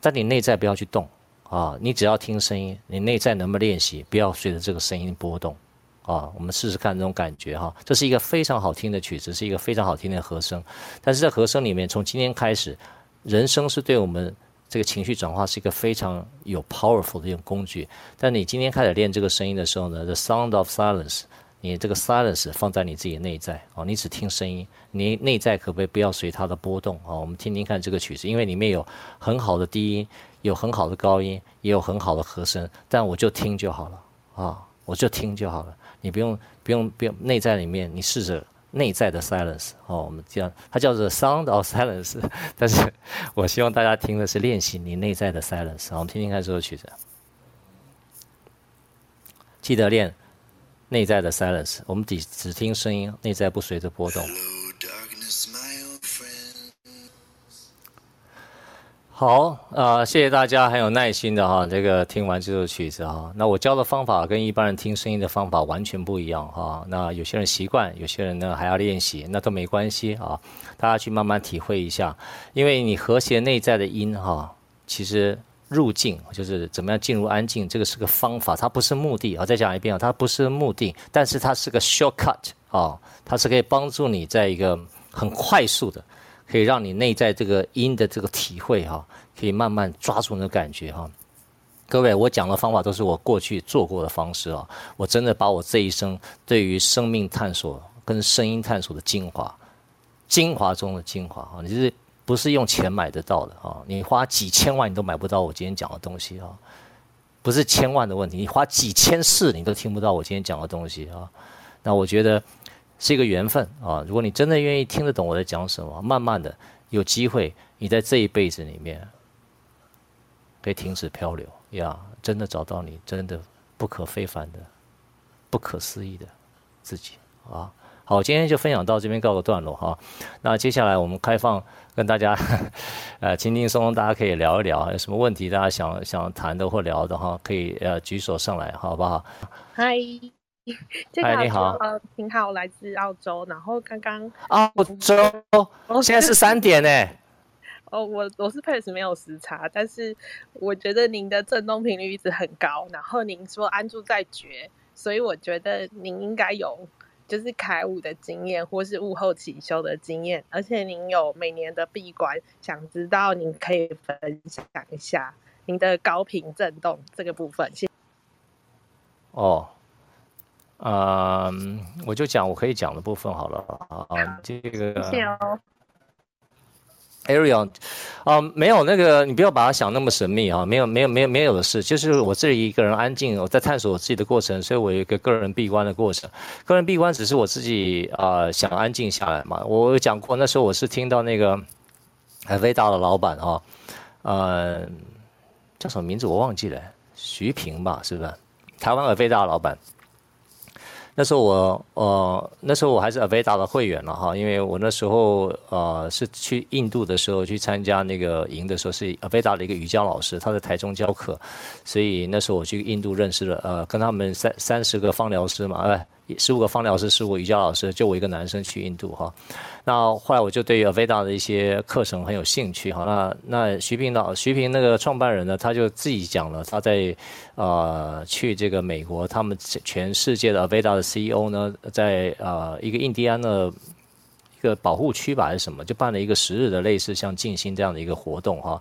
但你内在不要去动啊，你只要听声音，你内在能不能练习？不要随着这个声音波动啊。我们试试看这种感觉哈。这是一个非常好听的曲子，是一个非常好听的和声。但是在和声里面，从今天开始，人声是对我们这个情绪转化是一个非常有 powerful 的一种工具。但你今天开始练这个声音的时候呢，the sound of silence。你这个 silence 放在你自己内在哦，你只听声音，你内在可不可以不要随它的波动啊？我们听听看这个曲子，因为里面有很好的低音，有很好的高音，也有很好的和声，但我就听就好了啊，我就听就好了，你不用不用不用内在里面，你试着内在的 silence 哦，我们这样它叫做 sound of silence，但是我希望大家听的是练习你内在的 silence，我们听听看这首曲子，记得练。内在的 silence，我们只只听声音，内在不随着波动。好啊、呃，谢谢大家很有耐心的哈，这个听完这首曲子哈。那我教的方法跟一般人听声音的方法完全不一样哈。那有些人习惯，有些人呢还要练习，那都没关系啊。大家去慢慢体会一下，因为你和谐内在的音哈，其实。入境就是怎么样进入安静，这个是个方法，它不是目的啊。再讲一遍啊，它不是目的，但是它是个 shortcut 啊，它是可以帮助你在一个很快速的，可以让你内在这个音的这个体会哈，可以慢慢抓住那个感觉哈。各位，我讲的方法都是我过去做过的方式啊，我真的把我这一生对于生命探索跟声音探索的精华，精华中的精华啊，你就是。不是用钱买得到的啊！你花几千万你都买不到我今天讲的东西啊！不是千万的问题，你花几千世你都听不到我今天讲的东西啊！那我觉得是一个缘分啊！如果你真的愿意听得懂我在讲什么，慢慢的有机会，你在这一辈子里面可以停止漂流呀，真的找到你真的不可非凡的、不可思议的自己啊！好，今天就分享到这边告个段落哈。那接下来我们开放跟大家，呃，轻轻松松，大家可以聊一聊，有什么问题大家想想谈的或聊的哈，可以呃举手上来，好不好？嗨，嗨，你好，呃，您好，来自澳洲，然后刚刚澳洲，现在是三点呢。哦，我我是 Paris 没有时差，但是我觉得您的振动频率一直很高，然后您说安住在觉，所以我觉得您应该有。就是开悟的经验，或是悟后起修的经验，而且您有每年的闭关，想知道您可以分享一下您的高频震动这个部分。谢谢。哦，嗯，我就讲我可以讲的部分好了啊，这个。谢谢哦。Ariel，啊，没有那个，你不要把它想那么神秘啊，没有，没有，没有，没有的事，就是我自己一个人安静，我在探索我自己的过程，所以我有一个个人闭关的过程。个人闭关只是我自己啊、想安静下来嘛。我有讲过，那时候我是听到那个很伟大的老板哈，呃，叫什么名字我忘记了，徐平吧，是不是？台湾很伟大的老板。那时候我呃，那时候我还是 Aveda 的会员了哈，因为我那时候呃是去印度的时候去参加那个营的时候，是 Aveda 的一个瑜伽老师，他在台中教课，所以那时候我去印度认识了呃，跟他们三三十个芳疗师嘛，哎。十五个方疗师，十五个瑜伽老师，就我一个男生去印度哈。那后来我就对于 Aveda 的一些课程很有兴趣哈。那那徐平老徐平那个创办人呢，他就自己讲了，他在呃去这个美国，他们全世界的 Aveda 的 CEO 呢，在呃一个印第安的一个保护区吧还是什么，就办了一个十日的类似像静心这样的一个活动哈。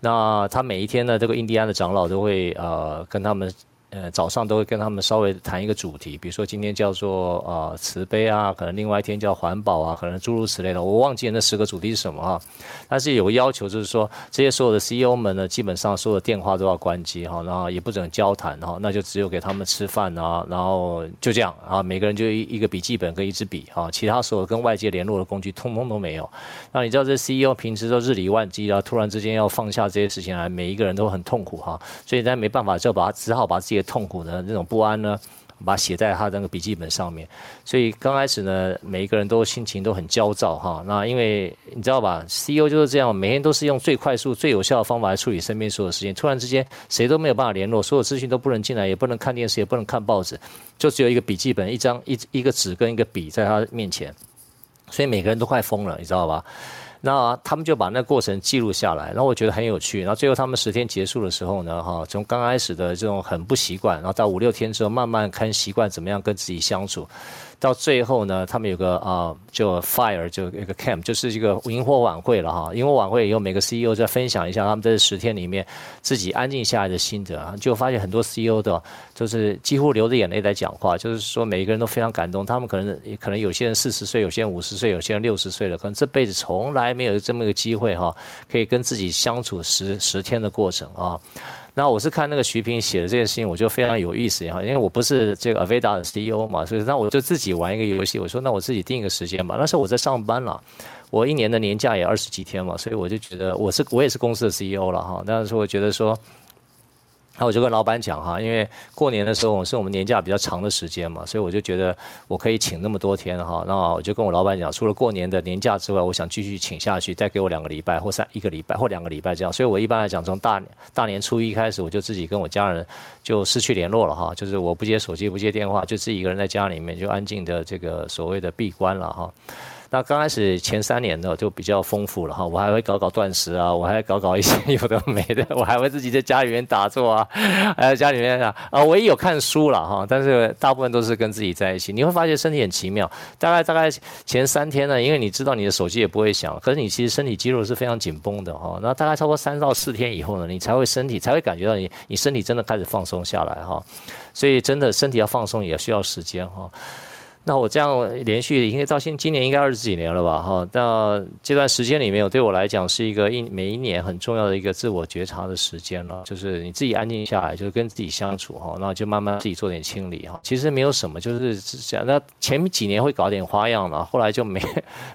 那他每一天呢，这个印第安的长老都会呃跟他们。呃，早上都会跟他们稍微谈一个主题，比如说今天叫做呃慈悲啊，可能另外一天叫环保啊，可能诸如此类的，我忘记那十个主题是什么哈。但是有个要求，就是说这些所有的 CEO 们呢，基本上所有的电话都要关机哈，然后也不准交谈哈，那就只有给他们吃饭啊，然后就这样啊，每个人就一一个笔记本跟一支笔啊，其他所有跟外界联络的工具通通都没有。那你知道这 CEO 平时都日理万机啊，突然之间要放下这些事情来，每一个人都很痛苦哈，所以他没办法，就把只好把自己的痛苦的那种不安呢，把它写在他那个笔记本上面。所以刚开始呢，每一个人都心情都很焦躁哈。那因为你知道吧，CEO 就是这样，每天都是用最快速、最有效的方法来处理身边所有事情。突然之间，谁都没有办法联络，所有资讯都不能进来，也不能看电视，也不能看报纸，就只有一个笔记本、一张一一个纸跟一个笔在他面前。所以每个人都快疯了，你知道吧？那他们就把那过程记录下来，然后我觉得很有趣。然后最后他们十天结束的时候呢，哈，从刚开始的这种很不习惯，然后到五六天之后，慢慢看习惯怎么样跟自己相处。到最后呢，他们有个啊、就 fire 就一个 camp，就是一个萤火晚会了哈。萤火晚会以后，每个 CEO 再分享一下他们在这十天里面自己安静下来的心得啊，就发现很多 CEO 的，就是几乎流着眼泪在讲话，就是说每一个人都非常感动。他们可能可能有些人四十岁，有些人五十岁，有些人六十岁了，可能这辈子从来没有这么一个机会哈，可以跟自己相处十十天的过程啊。那我是看那个徐平写的这件事情，我就非常有意思哈，因为我不是这个 Aveda 的 CEO 嘛，所以那我就自己玩一个游戏，我说那我自己定一个时间吧。那时候我在上班了，我一年的年假也二十几天嘛，所以我就觉得我是我也是公司的 CEO 了哈，但是我觉得说。那我就跟老板讲哈，因为过年的时候是我们年假比较长的时间嘛，所以我就觉得我可以请那么多天哈。那我就跟我老板讲，除了过年的年假之外，我想继续请下去，再给我两个礼拜或三一个礼拜或两个礼拜这样。所以我一般来讲，从大大年初一开始，我就自己跟我家人就失去联络了哈，就是我不接手机，不接电话，就自己一个人在家里面就安静的这个所谓的闭关了哈。那刚开始前三年呢，就比较丰富了哈，我还会搞搞断食啊，我还搞搞一些 有的没的，我还会自己在家里面打坐啊，还在家里面啊，啊，我也有看书了哈，但是大部分都是跟自己在一起。你会发现身体很奇妙，大概大概前三天呢，因为你知道你的手机也不会响，可是你其实身体肌肉是非常紧绷的哈。那大概超过三到四天以后呢，你才会身体才会感觉到你你身体真的开始放松下来哈。所以真的身体要放松也需要时间哈。那我这样连续应该到现今年应该二十几年了吧哈，那这段时间里面，对我来讲是一个一每一年很重要的一个自我觉察的时间了，就是你自己安静下来，就是跟自己相处哈，那就慢慢自己做点清理哈。其实没有什么，就是讲那前几年会搞点花样了，后来就没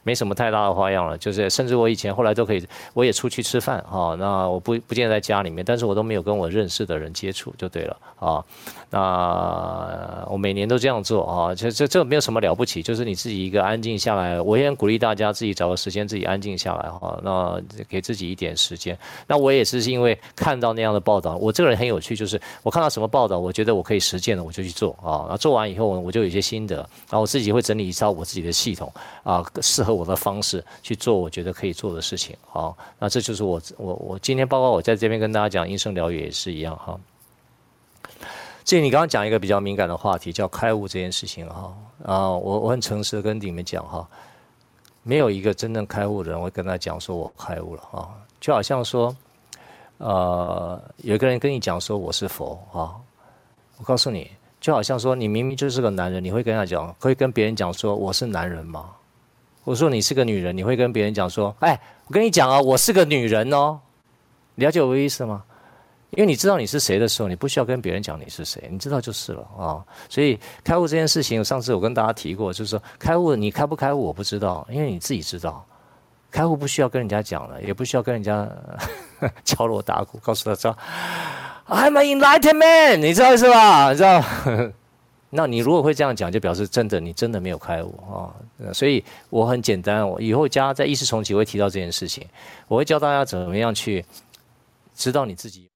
没什么太大的花样了，就是甚至我以前后来都可以，我也出去吃饭哈，那我不不见在家里面，但是我都没有跟我认识的人接触就对了啊。那我每年都这样做啊，这这这没有什么了不起，就是你自己一个安静下来。我也很鼓励大家自己找个时间自己安静下来哈。那给自己一点时间。那我也是因为看到那样的报道，我这个人很有趣，就是我看到什么报道，我觉得我可以实践的，我就去做啊。那做完以后，我就有些心得，然后我自己会整理一套我自己的系统啊，适合我的方式去做，我觉得可以做的事情。好，那这就是我我我今天包括我在这边跟大家讲音声疗愈也是一样哈。至于你刚刚讲一个比较敏感的话题，叫开悟这件事情哈啊，我我很诚实的跟你们讲哈，没有一个真正开悟的人会跟他讲说我开悟了啊，就好像说，呃，有个人跟你讲说我是佛啊，我告诉你，就好像说你明明就是个男人，你会跟他讲，会跟别人讲说我是男人吗？我说你是个女人，你会跟别人讲说，哎，我跟你讲啊，我是个女人哦，了解我的意思吗？因为你知道你是谁的时候，你不需要跟别人讲你是谁，你知道就是了啊、所以开悟这件事情，上次我跟大家提过，就是说开悟你开不开悟我不知道，因为你自己知道。开悟不需要跟人家讲了，也不需要跟人家 敲锣打鼓，告诉他说 I'm an enlightened man，你知道是吧？你知道？那你如果会这样讲，就表示真的你真的没有开悟啊、所以我很简单，我以后加在意识重启会提到这件事情，我会教大家怎么样去知道你自己。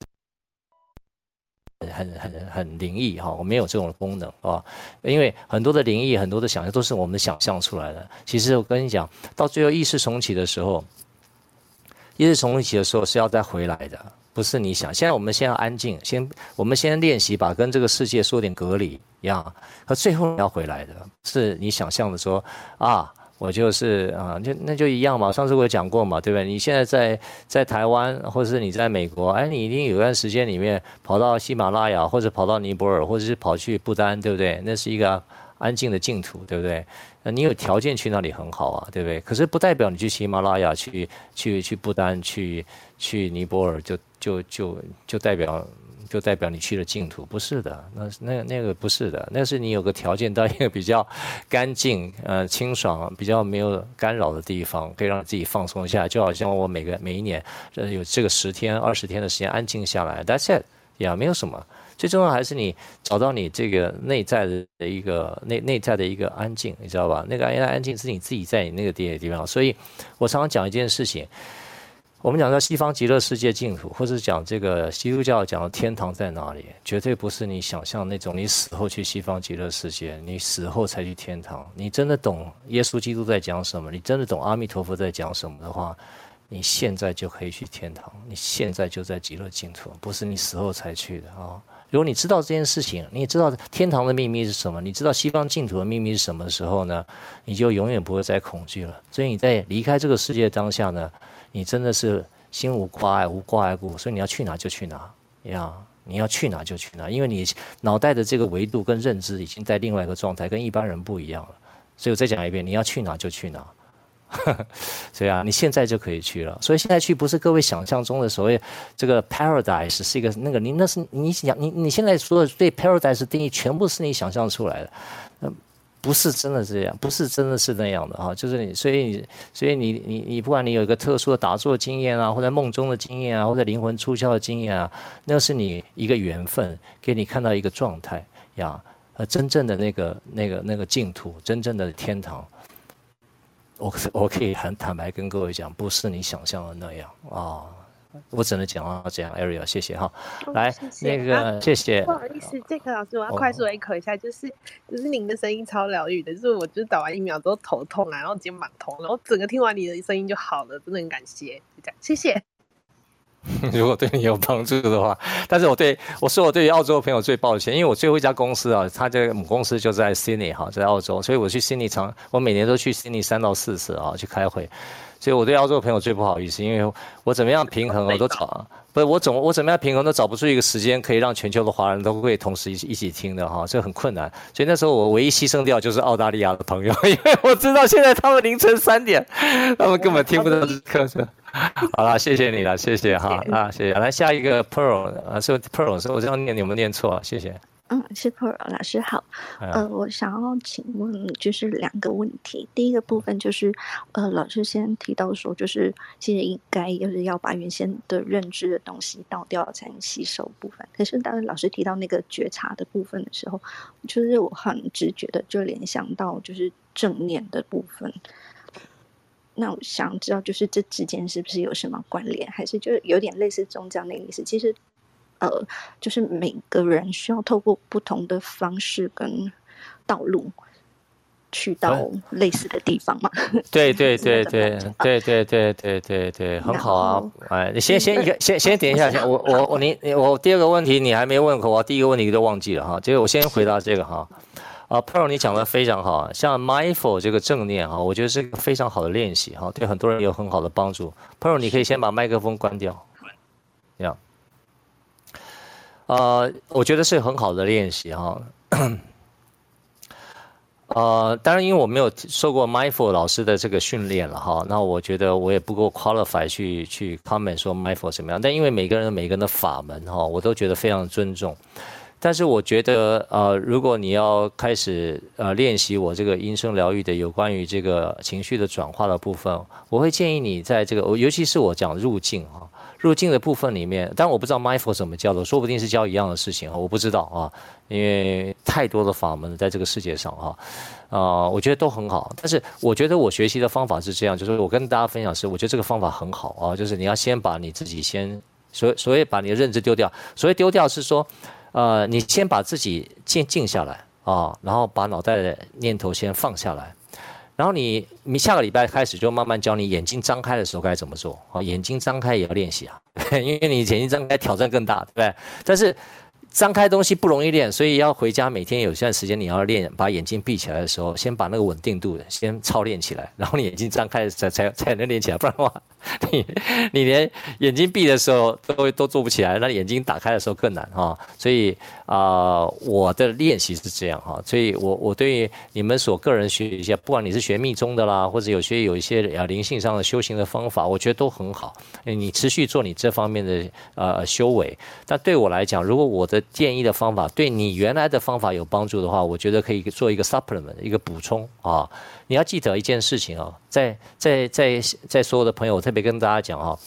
很很很灵异哈，我没有这种功能啊，因为很多的灵异，很多的想象都是我们想象出来的。其实我跟你讲，到最后意识重启的时候，意识重启的时候是要再回来的，不是你想。现在我们先要安静，先我们先练习把跟这个世界说点隔离一样，可最后要回来的，是你想象的说啊。我就是啊，就那就一样嘛。上次我讲过嘛，对不对？你现在在在台湾，或者是你在美国，哎，你一定有段时间里面跑到喜马拉雅，或者跑到尼泊尔，或者是跑去不丹，对不对？那是一个安静的净土，对不对？那你有条件去那里很好啊，对不对？可是不代表你去喜马拉雅、去去去不丹、去去尼泊尔，就就就就代表。就代表你去了净土，不是的，那那那个不是的，那是你有个条件到一个比较干净、呃清爽、比较没有干扰的地方，可以让自己放松一下。就好像我每个每一年，呃，有这个十天、二十天的时间安静下来，That's it，呀，没有什么。最重要还是你找到你这个内在的一个内内在的一个安静，你知道吧？那个安安静是你自己在你那个地的地方。所以我常常讲一件事情。我们讲到西方极乐世界净土，或者讲这个基督教讲的天堂在哪里，绝对不是你想象那种你死后去西方极乐世界，你死后才去天堂。你真的懂耶稣基督在讲什么？你真的懂阿弥陀佛在讲什么的话，你现在就可以去天堂，你现在就在极乐净土，不是你死后才去的啊！如果你知道这件事情，你也知道天堂的秘密是什么，你知道西方净土的秘密是什么时候呢，你就永远不会再恐惧了。所以你在离开这个世界当下呢，你真的是心无挂碍，无挂碍故，所以你要去哪就去哪，呀，你要去哪就去哪，因为你脑袋的这个维度跟认知已经在另外一个状态，跟一般人不一样了。所以我再讲一遍，你要去哪就去哪，所以啊，你现在就可以去了。所以现在去不是各位想象中的所谓这个 paradise 是一个那个你那是你想你你现在说的对 paradise 定义全部是你想象出来的，嗯。不是真的这样，不是真的是那样的哈，就是你，所以你，所以你，你，你不管你有一个特殊的打坐经验啊，或者梦中的经验啊，或者灵魂出窍的经验啊，那是你一个缘分，给你看到一个状态呀，呃，真正的那个那个那个净土，真正的天堂，我我可以很坦白跟各位讲，不是你想象的那样啊。我只能讲到这样，Ariel，谢谢哈。来，那个、啊、谢谢。不好意思，杰克老师，我要快速 echo 一下，就是就是您的声音超疗愈的，就是我就是打完疫苗之后头痛啊，然后肩膀痛，然后整个听完你的声音就好了，真的很感谢，就这样，谢谢。如果对你有帮助的话，但是我对我说我对于澳洲的朋友最抱歉，因为我最后一家公司啊，他这个母公司就在悉尼哈，在澳洲，所以我去悉尼常，我每年都去悉尼三到四次啊，去开会。所以我对澳洲的朋友最不好意思，因为我怎么样平衡我都找，不是我怎么我怎么样平衡都找不出一个时间可以让全球的华人都会同时一起一起听的哈，这很困难。所以那时候我唯一牺牲掉就是澳大利亚的朋友，因为我知道现在他们凌晨三点，他们根本听不到课程。好了，谢谢你了，谢谢哈啊，谢谢。来下一个 Pearl 啊，是 Pearl，是我这样念你有没有念错？谢谢。嗯，是 Pearl 老师好。呃，我想要请问，就是两个问题。第一个部分就是，呃，老师先提到说，就是其实应该就是要把原先的认知的东西倒掉才能吸收部分。可是当老师提到那个觉察的部分的时候，就是我很直觉的就联想到就是正念的部分。那我想知道，就是这之间是不是有什么关联，还是就是有点类似宗教那个意思？其实。呃，就是每个人需要透过不同的方式跟道路，去到类似的地方嘛？对对 对对对对对对对对，很好啊！哎，你先先一个 先先点一下，先我我我你我第二个问题你还没问过，我第一个问题都忘记了哈，这个我先回答这个哈。啊，Pearl 你讲的非常好，像 mindful 这个正念哈，我觉得是个非常好的练习哈，对很多人有很好的帮助。Pearl 你可以先把麦克风关掉，这样。呃，我觉得是很好的练习哈。呃，当然，因为我没有受过 mindful 老师的这个训练了哈，那我觉得我也不够 qualify 去去 comment 说 mindful 怎么样。但因为每个人每个人的法门哈，我都觉得非常尊重。但是我觉得，呃，如果你要开始呃练习我这个音声疗愈的有关于这个情绪的转化的部分，我会建议你在这个，尤其是我讲入境哈，入境的部分里面，当然我不知道 mindful 怎么教的，说不定是教一样的事情啊，我不知道啊，因为太多的法门在这个世界上啊，啊，我觉得都很好。但是我觉得我学习的方法是这样，就是我跟大家分享是，我觉得这个方法很好啊，就是你要先把你自己先所所以把你的认知丢掉，所谓丢掉是说。呃，你先把自己静静下来啊，然后把脑袋的念头先放下来，然后你你下个礼拜开始就慢慢教你眼睛张开的时候该怎么做啊，眼睛张开也要练习啊，因为你眼睛张开挑战更大，对不对？但是。张开东西不容易练，所以要回家每天有段时间你要练，把眼睛闭起来的时候，先把那个稳定度先操练起来，然后你眼睛张开才才才能练起来，不然的话，你你连眼睛闭的时候都都做不起来，那眼睛打开的时候更难哈。所以啊、我的练习是这样哈，所以我我对你们所个人学一下，不管你是学密宗的啦，或者有些有一些啊灵性上的修行的方法，我觉得都很好，你持续做你这方面的呃修为。但对我来讲，如果我的建议的方法对你原来的方法有帮助的话，我觉得可以做一个 supplement，一个补充啊。你要记得一件事情啊，在在在在所有的朋友，我特别跟大家讲啊，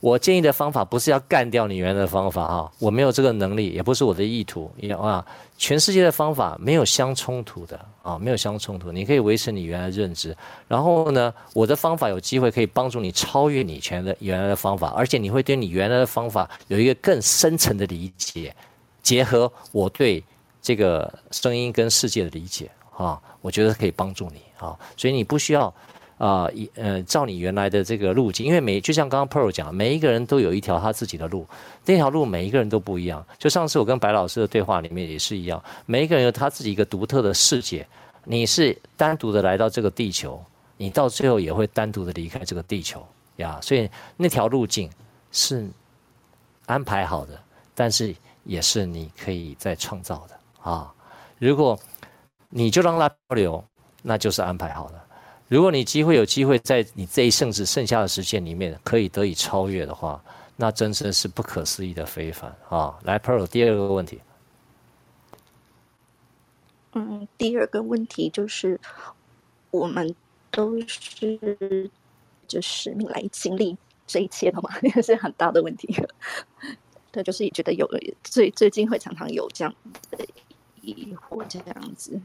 我建议的方法不是要干掉你原来的方法啊，我没有这个能力，也不是我的意图，你啊，全世界的方法没有相冲突的啊，没有相冲突，你可以维持你原来的认知，然后呢，我的方法有机会可以帮助你超越你全的原来的方法，而且你会对你原来的方法有一个更深层的理解。结合我对这个声音跟世界的理解啊，我觉得可以帮助你啊，所以你不需要啊，一呃，照你原来的这个路径，因为每就像刚刚 Pearl 讲，每一个人都有一条他自己的路，那条路每一个人都不一样。就上次我跟白老师的对话里面也是一样，每一个人有他自己一个独特的世界。你是单独的来到这个地球，你到最后也会单独的离开这个地球呀。所以那条路径是安排好的，但是。也是你可以再创造的啊！如果你就让它漂流，那就是安排好的。如果你机会有机会在你这一生子剩下的时间里面可以得以超越的话，那真的是不可思议的非凡啊！来，Pearl，第二个问题。嗯，第二个问题就是，我们都是就使命来经历这一切的嘛，这 是很大的问题。对，就是也觉得有最最近会常常有这样的疑惑，这样子。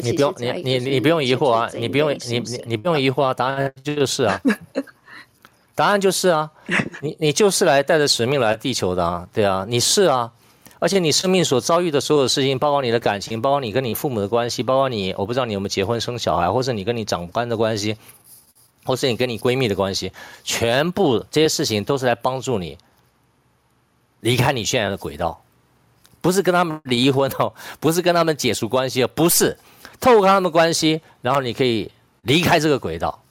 你不用你你你不用疑惑啊，你不用你你你不用疑惑啊，答案就是啊，答案就是啊，你你就是来带着使命来地球的啊，对啊，你是啊，而且你生命所遭遇的所有事情，包括你的感情，包括你跟你父母的关系，包括你我不知道你有没有结婚生小孩，或是你跟你长官的关系，或是你跟你闺蜜的关系，全部这些事情都是来帮助你。离开你现在的轨道，不是跟他们离婚哦，不是跟他们解除关系哦，不是，透过他们关系，然后你可以离开这个轨道，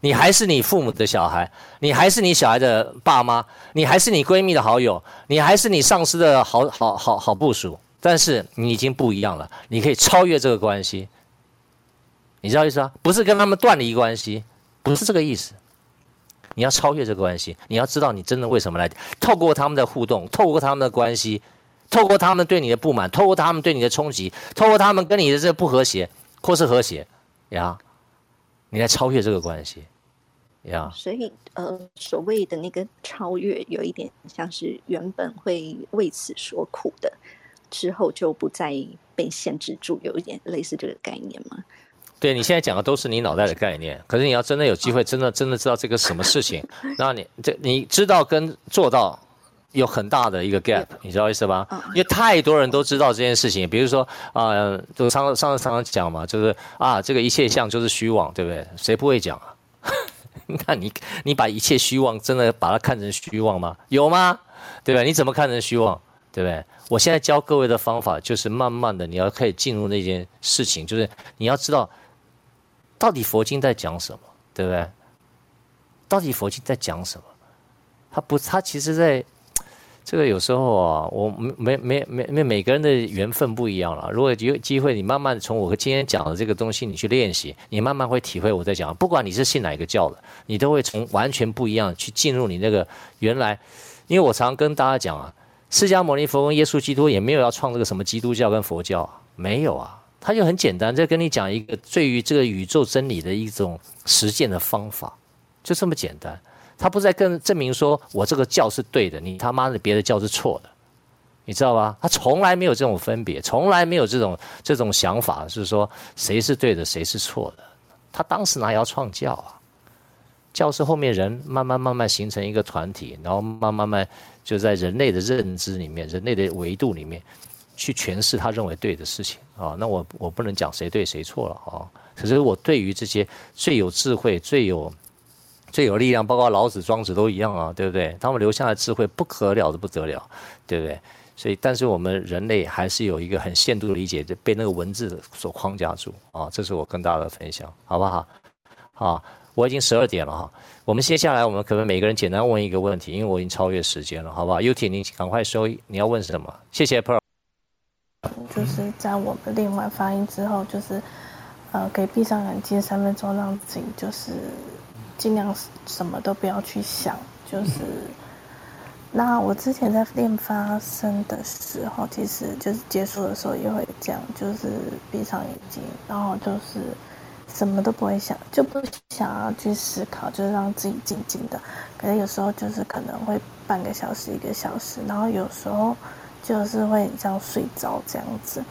你还是你父母的小孩，你还是你小孩的爸妈，你还是你闺蜜的好友，你还是你上司的好好好好部署，但是你已经不一样了，你可以超越这个关系，你知道意思啊？不是跟他们断离关系，不是这个意思。你要超越这个关系，你要知道你真的为什么来。透过他们的互动，透过他们的关系，透过他们对你的不满，透过他们对你的冲击，透过他们跟你的这个不和谐或是和谐呀，你来超越这个关系呀。所以呃，所谓的那个超越，有一点像是原本会为此所苦的，之后就不再被限制住，有一点类似这个概念吗？对，你现在讲的都是你脑袋的概念，可是你要真的有机会，真的真的知道这个什么事情，那你这你知道跟做到有很大的一个 gap，你知道意思吧？因为太多人都知道这件事情，比如说啊、呃，就上上次常常讲嘛，就是啊，这个一切相就是虚妄，对不对？谁不会讲啊？那 你你把一切虚妄真的把它看成虚妄吗？有吗？对不对？你怎么看成虚妄？对不对？我现在教各位的方法就是慢慢的，你要可以进入那件事情，就是你要知道到底佛经在讲什么，对不对？到底佛经在讲什么？他不，他其实在。这个有时候啊，我没没没没每个人的缘分不一样了。如果有机会，你慢慢从我今天讲的这个东西，你去练习，你慢慢会体会我在讲。不管你是信哪一个教的，你都会从完全不一样去进入你那个原来。因为我常跟大家讲啊，释迦牟尼佛跟耶稣基督也没有要创这个什么基督教跟佛教，没有啊，他就很简单，在跟你讲一个对于这个宇宙真理的一种实践的方法，就这么简单。他不是在跟证明说我这个教是对的，你他妈的别的教是错的，你知道吧？他从来没有这种分别，从来没有这种这种想法，是说谁是对的，谁是错的。他当时哪要创教啊？教是后面人慢慢慢慢形成一个团体，然后慢慢慢就在人类的认知里面、人类的维度里面去诠释他认为对的事情啊。那我我不能讲谁对谁错了啊。可是我对于这些最有智慧、最有最有力量，包括老子、庄子都一样啊，对不对？他们留下的智慧不可了的不得了，对不对？所以，但是我们人类还是有一个很限度的理解，就被那个文字所框架住啊。这是我跟大家的分享，好不好？好，我已经十二点了哈。我们接下来，我们可能每个人简单问一个问题，因为我已经超越时间了，好不好？Uti，你赶快说，你要问什么？谢谢 Pearl。就是在我们练完发音之后，就是呃，可以闭上眼睛三分钟，让自己就是。尽量什么都不要去想，就是。那我之前在练发声的时候，其实就是结束的时候也会这样，就是闭上眼睛，然后就是什么都不会想，就不想要去思考，就是让自己静静的。可是有时候就是可能会半个小时、一个小时，然后有时候就是会像睡着这样子。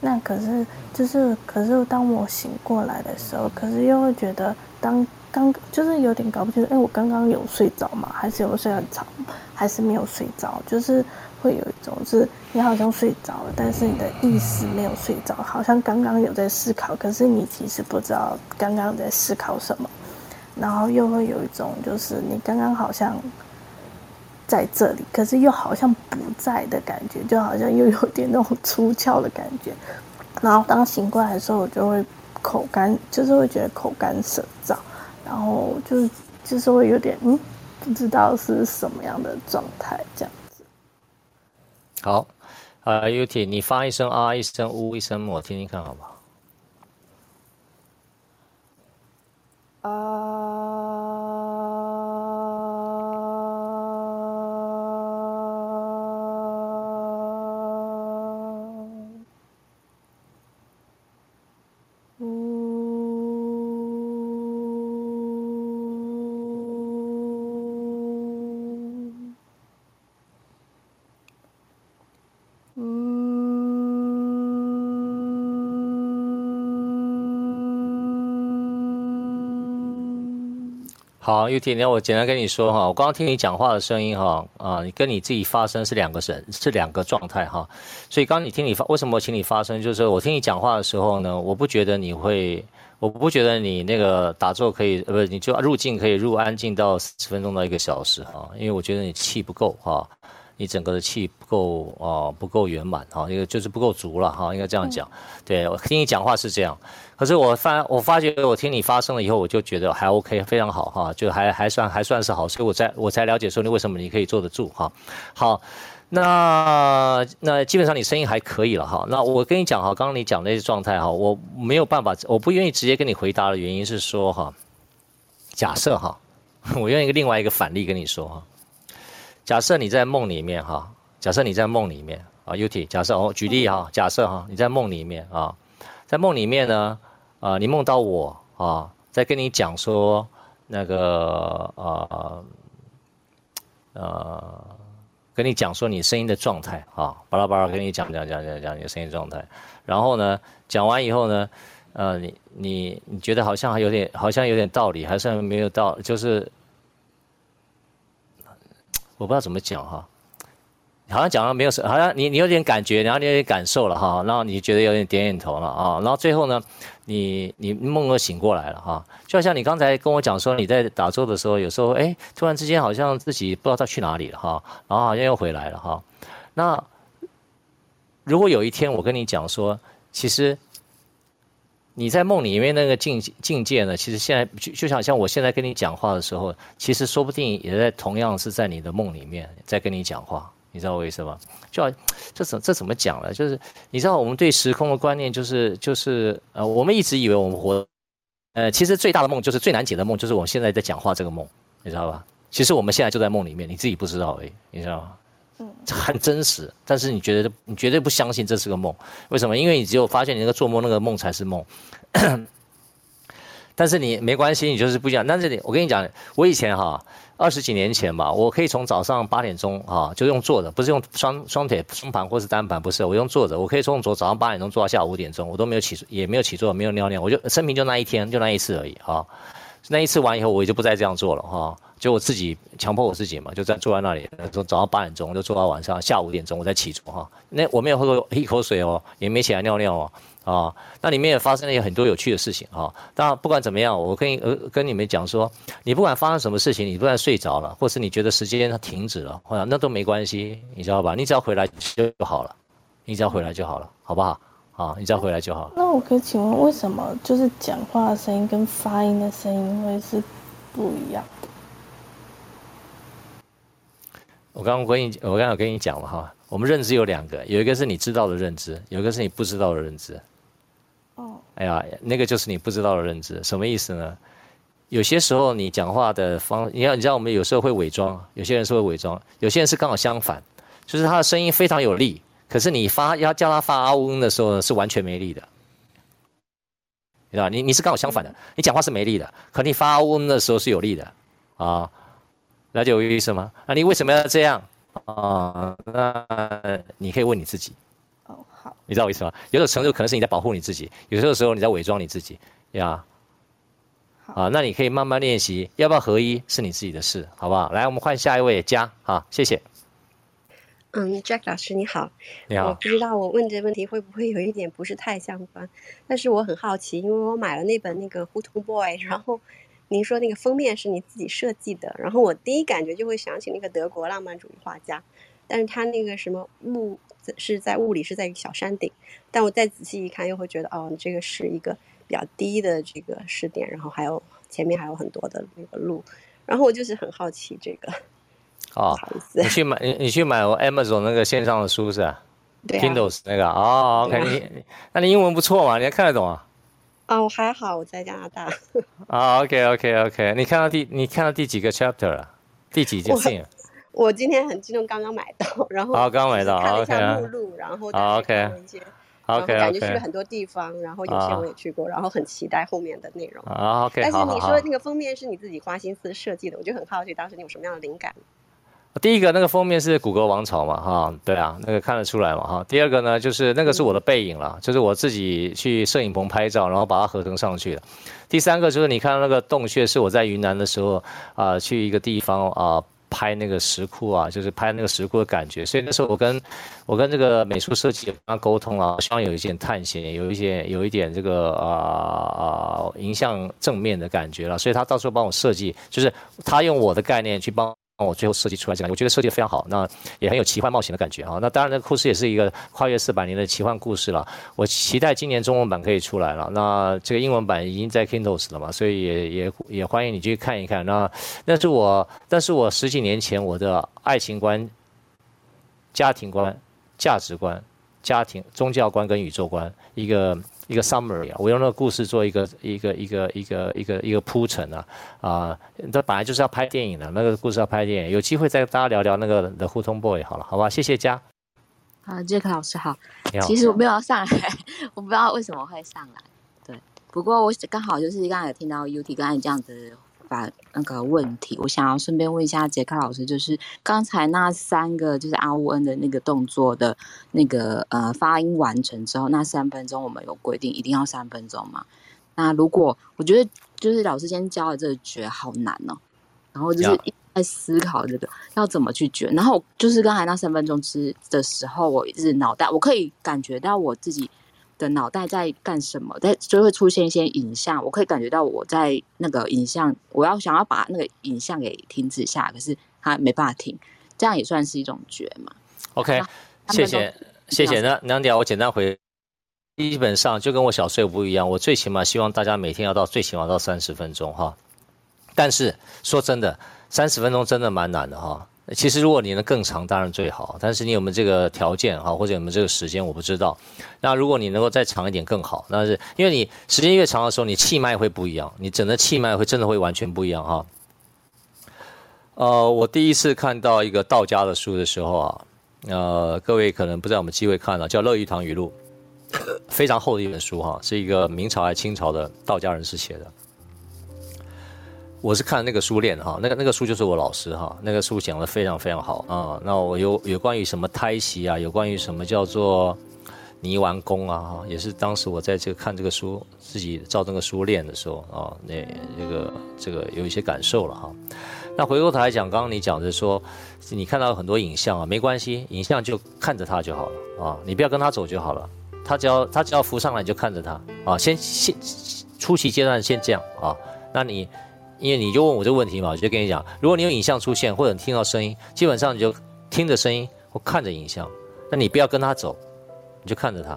那可是就是，可是当我醒过来的时候，可是又会觉得当。刚就是有点搞不清楚，哎，我刚刚有睡着吗？还是有睡很长？还是没有睡着？就是会有一种是，你好像睡着了，但是你的意识没有睡着，好像刚刚有在思考，可是你其实不知道刚刚在思考什么。然后又会有一种，就是你刚刚好像在这里，可是又好像不在的感觉，就好像又有点那种出窍的感觉。然后当醒过来的时候，我就会口干，就是会觉得口干舌燥。然后就是就是会有点嗯，不知道是什么样的状态这样子。好，呃，Uti，你发一声啊，一声呜，一声，我听听看好不好？啊。好，UT，那我简单跟你说哈，我刚刚听你讲话的声音哈，啊，你跟你自己发声是两个声，是两个状态哈。所以刚刚你听你发，为什么请你发声？就是我听你讲话的时候呢，我不觉得你会，我不觉得你那个打坐可以，呃，不，你就入境可以入安静到十分钟到一个小时哈，因为我觉得你气不够哈。你整个的气不够啊、呃，不够圆满哈，一个就是不够足了哈，应该这样讲。嗯、对，我听你讲话是这样，可是我发我发觉我听你发声了以后，我就觉得还 OK，非常好哈，就还还算还算是好，所以我才我才了解说你为什么你可以坐得住哈。好，那那基本上你声音还可以了哈。那我跟你讲哈，刚刚你讲那些状态哈，我没有办法，我不愿意直接跟你回答的原因是说哈，假设哈，我用一个另外一个反例跟你说哈。假设你在梦里面哈，假设你在梦里面啊，Uti，假设哦举例哈，假设哈，你在梦里面啊，在梦里面呢，啊，你梦到我啊，在跟你讲说那个呃呃，跟你讲说你声音的状态啊，巴拉巴拉跟你讲讲讲讲讲你的声音状态，然后呢，讲完以后呢，呃，你你你觉得好像还有点好像有点道理，还是没有道，就是。我不知道怎么讲哈，好像讲了没有什，好像你你有点感觉，然后你有点感受了哈，然后你觉得有点点点头了啊，然后最后呢，你你梦又醒过来了哈，就好像你刚才跟我讲说你在打坐的时候，有时候哎，突然之间好像自己不知道他去哪里了哈，然后好像又回来了哈。那如果有一天我跟你讲说，其实你在梦里面那个境境界呢，其实现在就就像像我现在跟你讲话的时候，其实说不定也在同样是在你的梦里面在跟你讲话。你知道我意思吗？就这怎这怎么讲呢？就是你知道我们对时空的观念，就是就是呃，我们一直以为我们活，呃，其实最大的梦就是最难解的梦，就是我们现在在讲话这个梦，你知道吧？其实我们现在就在梦里面，你自己不知道而已，你知道吗？嗯，很真实，但是你觉得你绝对不相信这是个梦，为什么？因为你只有发现你那个做梦那个梦才是梦，但是你没关系，你就是不一样。但是你我跟你讲，我以前哈。二十几年前吧，我可以从早上八点钟啊，就用坐的，不是用双双腿双盘或是单盘，不是，我用坐着，我可以从早早上八点钟坐到下午五点钟，我都没有起，也没有起坐，没有尿尿，我就生平就那一天，就那一次而已啊。那一次完以后，我也就不再这样做了哈，就我自己强迫我自己嘛，就在坐在那里，从早上八点钟就坐到晚上下午五点钟，我再起床哈。那我没有喝过一口水哦，也没起来尿尿哦。啊，那里面也发生了很多有趣的事情哈。当然，不管怎么样，我跟呃跟你们讲说，你不管发生什么事情，你不管睡着了，或是你觉得时间它停止了，或者那都没关系，你知道吧？你只要回来就好了，你只要回来就好了，好不好？啊，你再回来就好。那我可以请问，为什么就是讲话的声音跟发音的声音会是不一样？我刚刚跟你，我刚刚跟你讲了哈，我们认知有两个，有一个是你知道的认知，有一个是你不知道的认知。哦，哎呀，那个就是你不知道的认知，什么意思呢？有些时候你讲话的方，你要你知道，我们有时候会伪装，有些人是会伪装，有些人是刚好相反，就是他的声音非常有力，可是你发要叫他发啊呜的时候呢，是完全没力的，你知道，你你是刚好相反的，你讲话是没力的，可你发啊呜的时候是有力的，啊，了解我意思吗？那你为什么要这样啊？那你可以问你自己。哦，好你知道我意思吗？有的时候可能是你在保护你自己，有的时候你在伪装你自己呀。啊，那你可以慢慢练习，要不要合一是你自己的事，好不好？来，我们换下一位加啊，谢谢。嗯，Jack 老师你好，你好。我不知道我问这问题会不会有一点不是太相关，但是我很好奇，因为我买了那本那个《胡同 boy》，然后您说那个封面是你自己设计的，然后我第一感觉就会想起那个德国浪漫主义画家，但是他那个什么雾。是在雾里，是在一个小山顶，但我再仔细一看，又会觉得哦，你这个是一个比较低的这个视点，然后还有前面还有很多的那个路，然后我就是很好奇这个。哦，你去买你你去买我 Amazon 那个线上的书是吧？？Kindles 那个哦，OK，、啊、你那你英文不错嘛，你还看得懂啊？啊、哦，我还好，我在加拿大。啊、哦、，OK OK OK，你看到第你看到第几个 chapter 了？第几件信？我今天很激动，刚刚买到，然后好，刚买到，看了一下目录，然后好，OK，然后感觉去了很多地方，然后有些我也去过，然后很期待后面的内容。啊，OK，但是你说那个封面是你自己花心思设计的，我就很好奇，当时你有什么样的灵感？第一个那个封面是谷歌王朝嘛，哈，对啊，那个看得出来嘛，哈。第二个呢，就是那个是我的背影了，就是我自己去摄影棚拍照，然后把它合成上去的。第三个就是你看到那个洞穴，是我在云南的时候啊，去一个地方啊。拍那个石窟啊，就是拍那个石窟的感觉，所以那时候我跟我跟这个美术设计跟他沟通啊，希望有一些探险，有一些有一点这个啊啊迎向正面的感觉了，所以他到时候帮我设计，就是他用我的概念去帮。我最后设计出来这个，我觉得设计的非常好，那也很有奇幻冒险的感觉啊。那当然，这个故事也是一个跨越四百年的奇幻故事了。我期待今年中文版可以出来了。那这个英文版已经在 Kindles 了嘛，所以也也也欢迎你去看一看。那那是我，但是我十几年前我的爱情观、家庭观、价值观、家庭、宗教观跟宇宙观一个。一个 summary 啊，我用那个故事做一个一个一个一个一个一个铺陈啊啊，这本来就是要拍电影的，那个故事要拍电影，有机会再跟大家聊聊那个 The Huton Boy 好了，好吧？谢谢佳。啊，Jack 老师好。你好。其实我没有要上来，我不知道为什么会上来。对，不过我刚好就是刚才有听到 UT 刚才这样子。把那个问题，我想要顺便问一下杰克老师，就是刚才那三个就是阿乌恩的那个动作的那个呃发音完成之后，那三分钟我们有规定一定要三分钟吗？那如果我觉得就是老师先教的这个诀好难哦，然后就是一在思考这个要怎么去卷。然后就是刚才那三分钟之的时候，我一直脑袋我可以感觉到我自己的脑袋在干什么，在就会出现一些影像，我可以感觉到我在那个影像，我要想要把那个影像给停止下，可是它没办法停，这样也算是一种觉嘛。OK，谢谢谢谢。那两点我简单回。基本上就跟我小时候不一样，我最起码希望大家每天要到最起码到三十分钟哈。但是说真的，三十分钟真的蛮难的哈。其实如果你能更长，当然最好。但是你有没有这个条件哈，或者有没有这个时间，我不知道。那如果你能够再长一点更好，那是因为你时间越长的时候，你气脉会不一样，你整个气脉会真的会完全不一样哈。呃，我第一次看到一个道家的书的时候啊，呃，各位可能不知道有没有机会看了，叫《乐玉堂语录》。非常厚的一本书哈，是一个明朝还是清朝的道家人士写的。我是看那个书练哈，那个那个书就是我老师哈，那个书讲的非常非常好啊。那我有有关于什么胎息啊，有关于什么叫做泥丸功啊，哈也是当时我在这个看这个书，自己照这个书练的时候啊，那这个这个有一些感受了哈。那回过头来讲，刚刚你讲的说，你看到很多影像啊，没关系，影像就看着它就好了啊，你不要跟他走就好了。他只要他只要浮上来，你就看着他啊。先先初期阶段先这样啊。那你因为你就问我这个问题嘛，我就跟你讲，如果你有影像出现或者你听到声音，基本上你就听着声音或看着影像。那你不要跟他走，你就看着他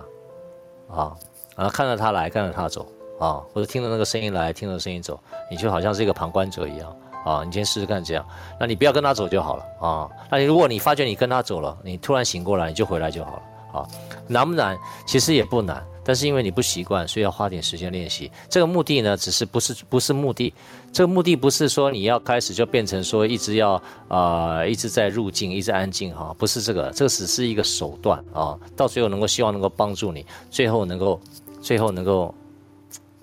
啊，然后看着他来，看着他走啊，或者听着那个声音来，听着声音走，你就好像是一个旁观者一样啊。你先试试看这样，那你不要跟他走就好了啊。那你如果你发觉你跟他走了，你突然醒过来，你就回来就好了。啊，难不难？其实也不难，但是因为你不习惯，所以要花点时间练习。这个目的呢，只是不是不是目的。这个目的不是说你要开始就变成说一直要啊、呃、一直在入静，一直安静哈，不是这个，这个只是一个手段啊。到最后能够希望能够帮助你，最后能够最后能够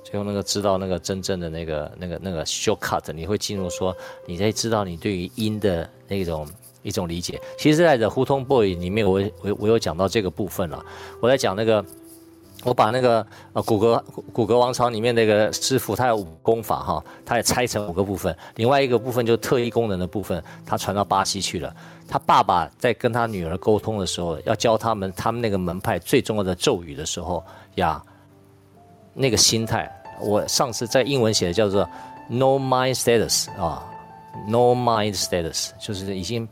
最后能够知道那个真正的那个那个那个 shortcut，你会进入说你在知道你对于音的那种。一种理解，其实在《的胡同 boy》里面我，我我有讲到这个部分了。我在讲那个，我把那个呃古格古格王朝里面那个师傅，他有五功法哈，他也拆成五个部分。另外一个部分就是特异功能的部分，他传到巴西去了。他爸爸在跟他女儿沟通的时候，要教他们他们那个门派最重要的咒语的时候呀，那个心态，我上次在英文写的叫做 “no mind status” 啊，“no mind status” 就是已经。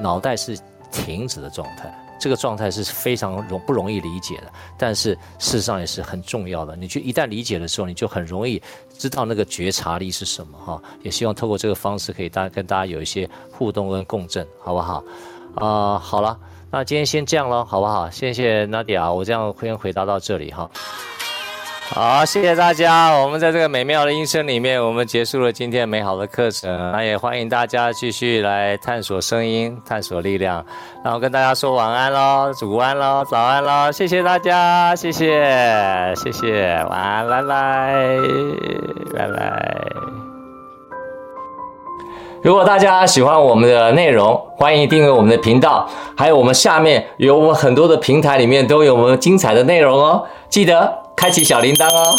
脑袋是停止的状态，这个状态是非常容不容易理解的，但是事实上也是很重要的。你就一旦理解的时候，你就很容易知道那个觉察力是什么哈。也希望透过这个方式，可以大家跟大家有一些互动跟共振，好不好？啊、好了，那今天先这样了，好不好？谢谢 Nadia，我这样先回答到这里哈。好，谢谢大家。我们在这个美妙的音声里面，我们结束了今天美好的课程。那也欢迎大家继续来探索声音，探索力量。然后跟大家说晚安喽，午安喽，早安喽。谢谢大家，谢谢，谢谢，晚安，拜拜，拜拜。如果大家喜欢我们的内容，欢迎订阅我们的频道。还有我们下面有我们很多的平台里面都有我们精彩的内容哦，记得。开启小铃铛哦。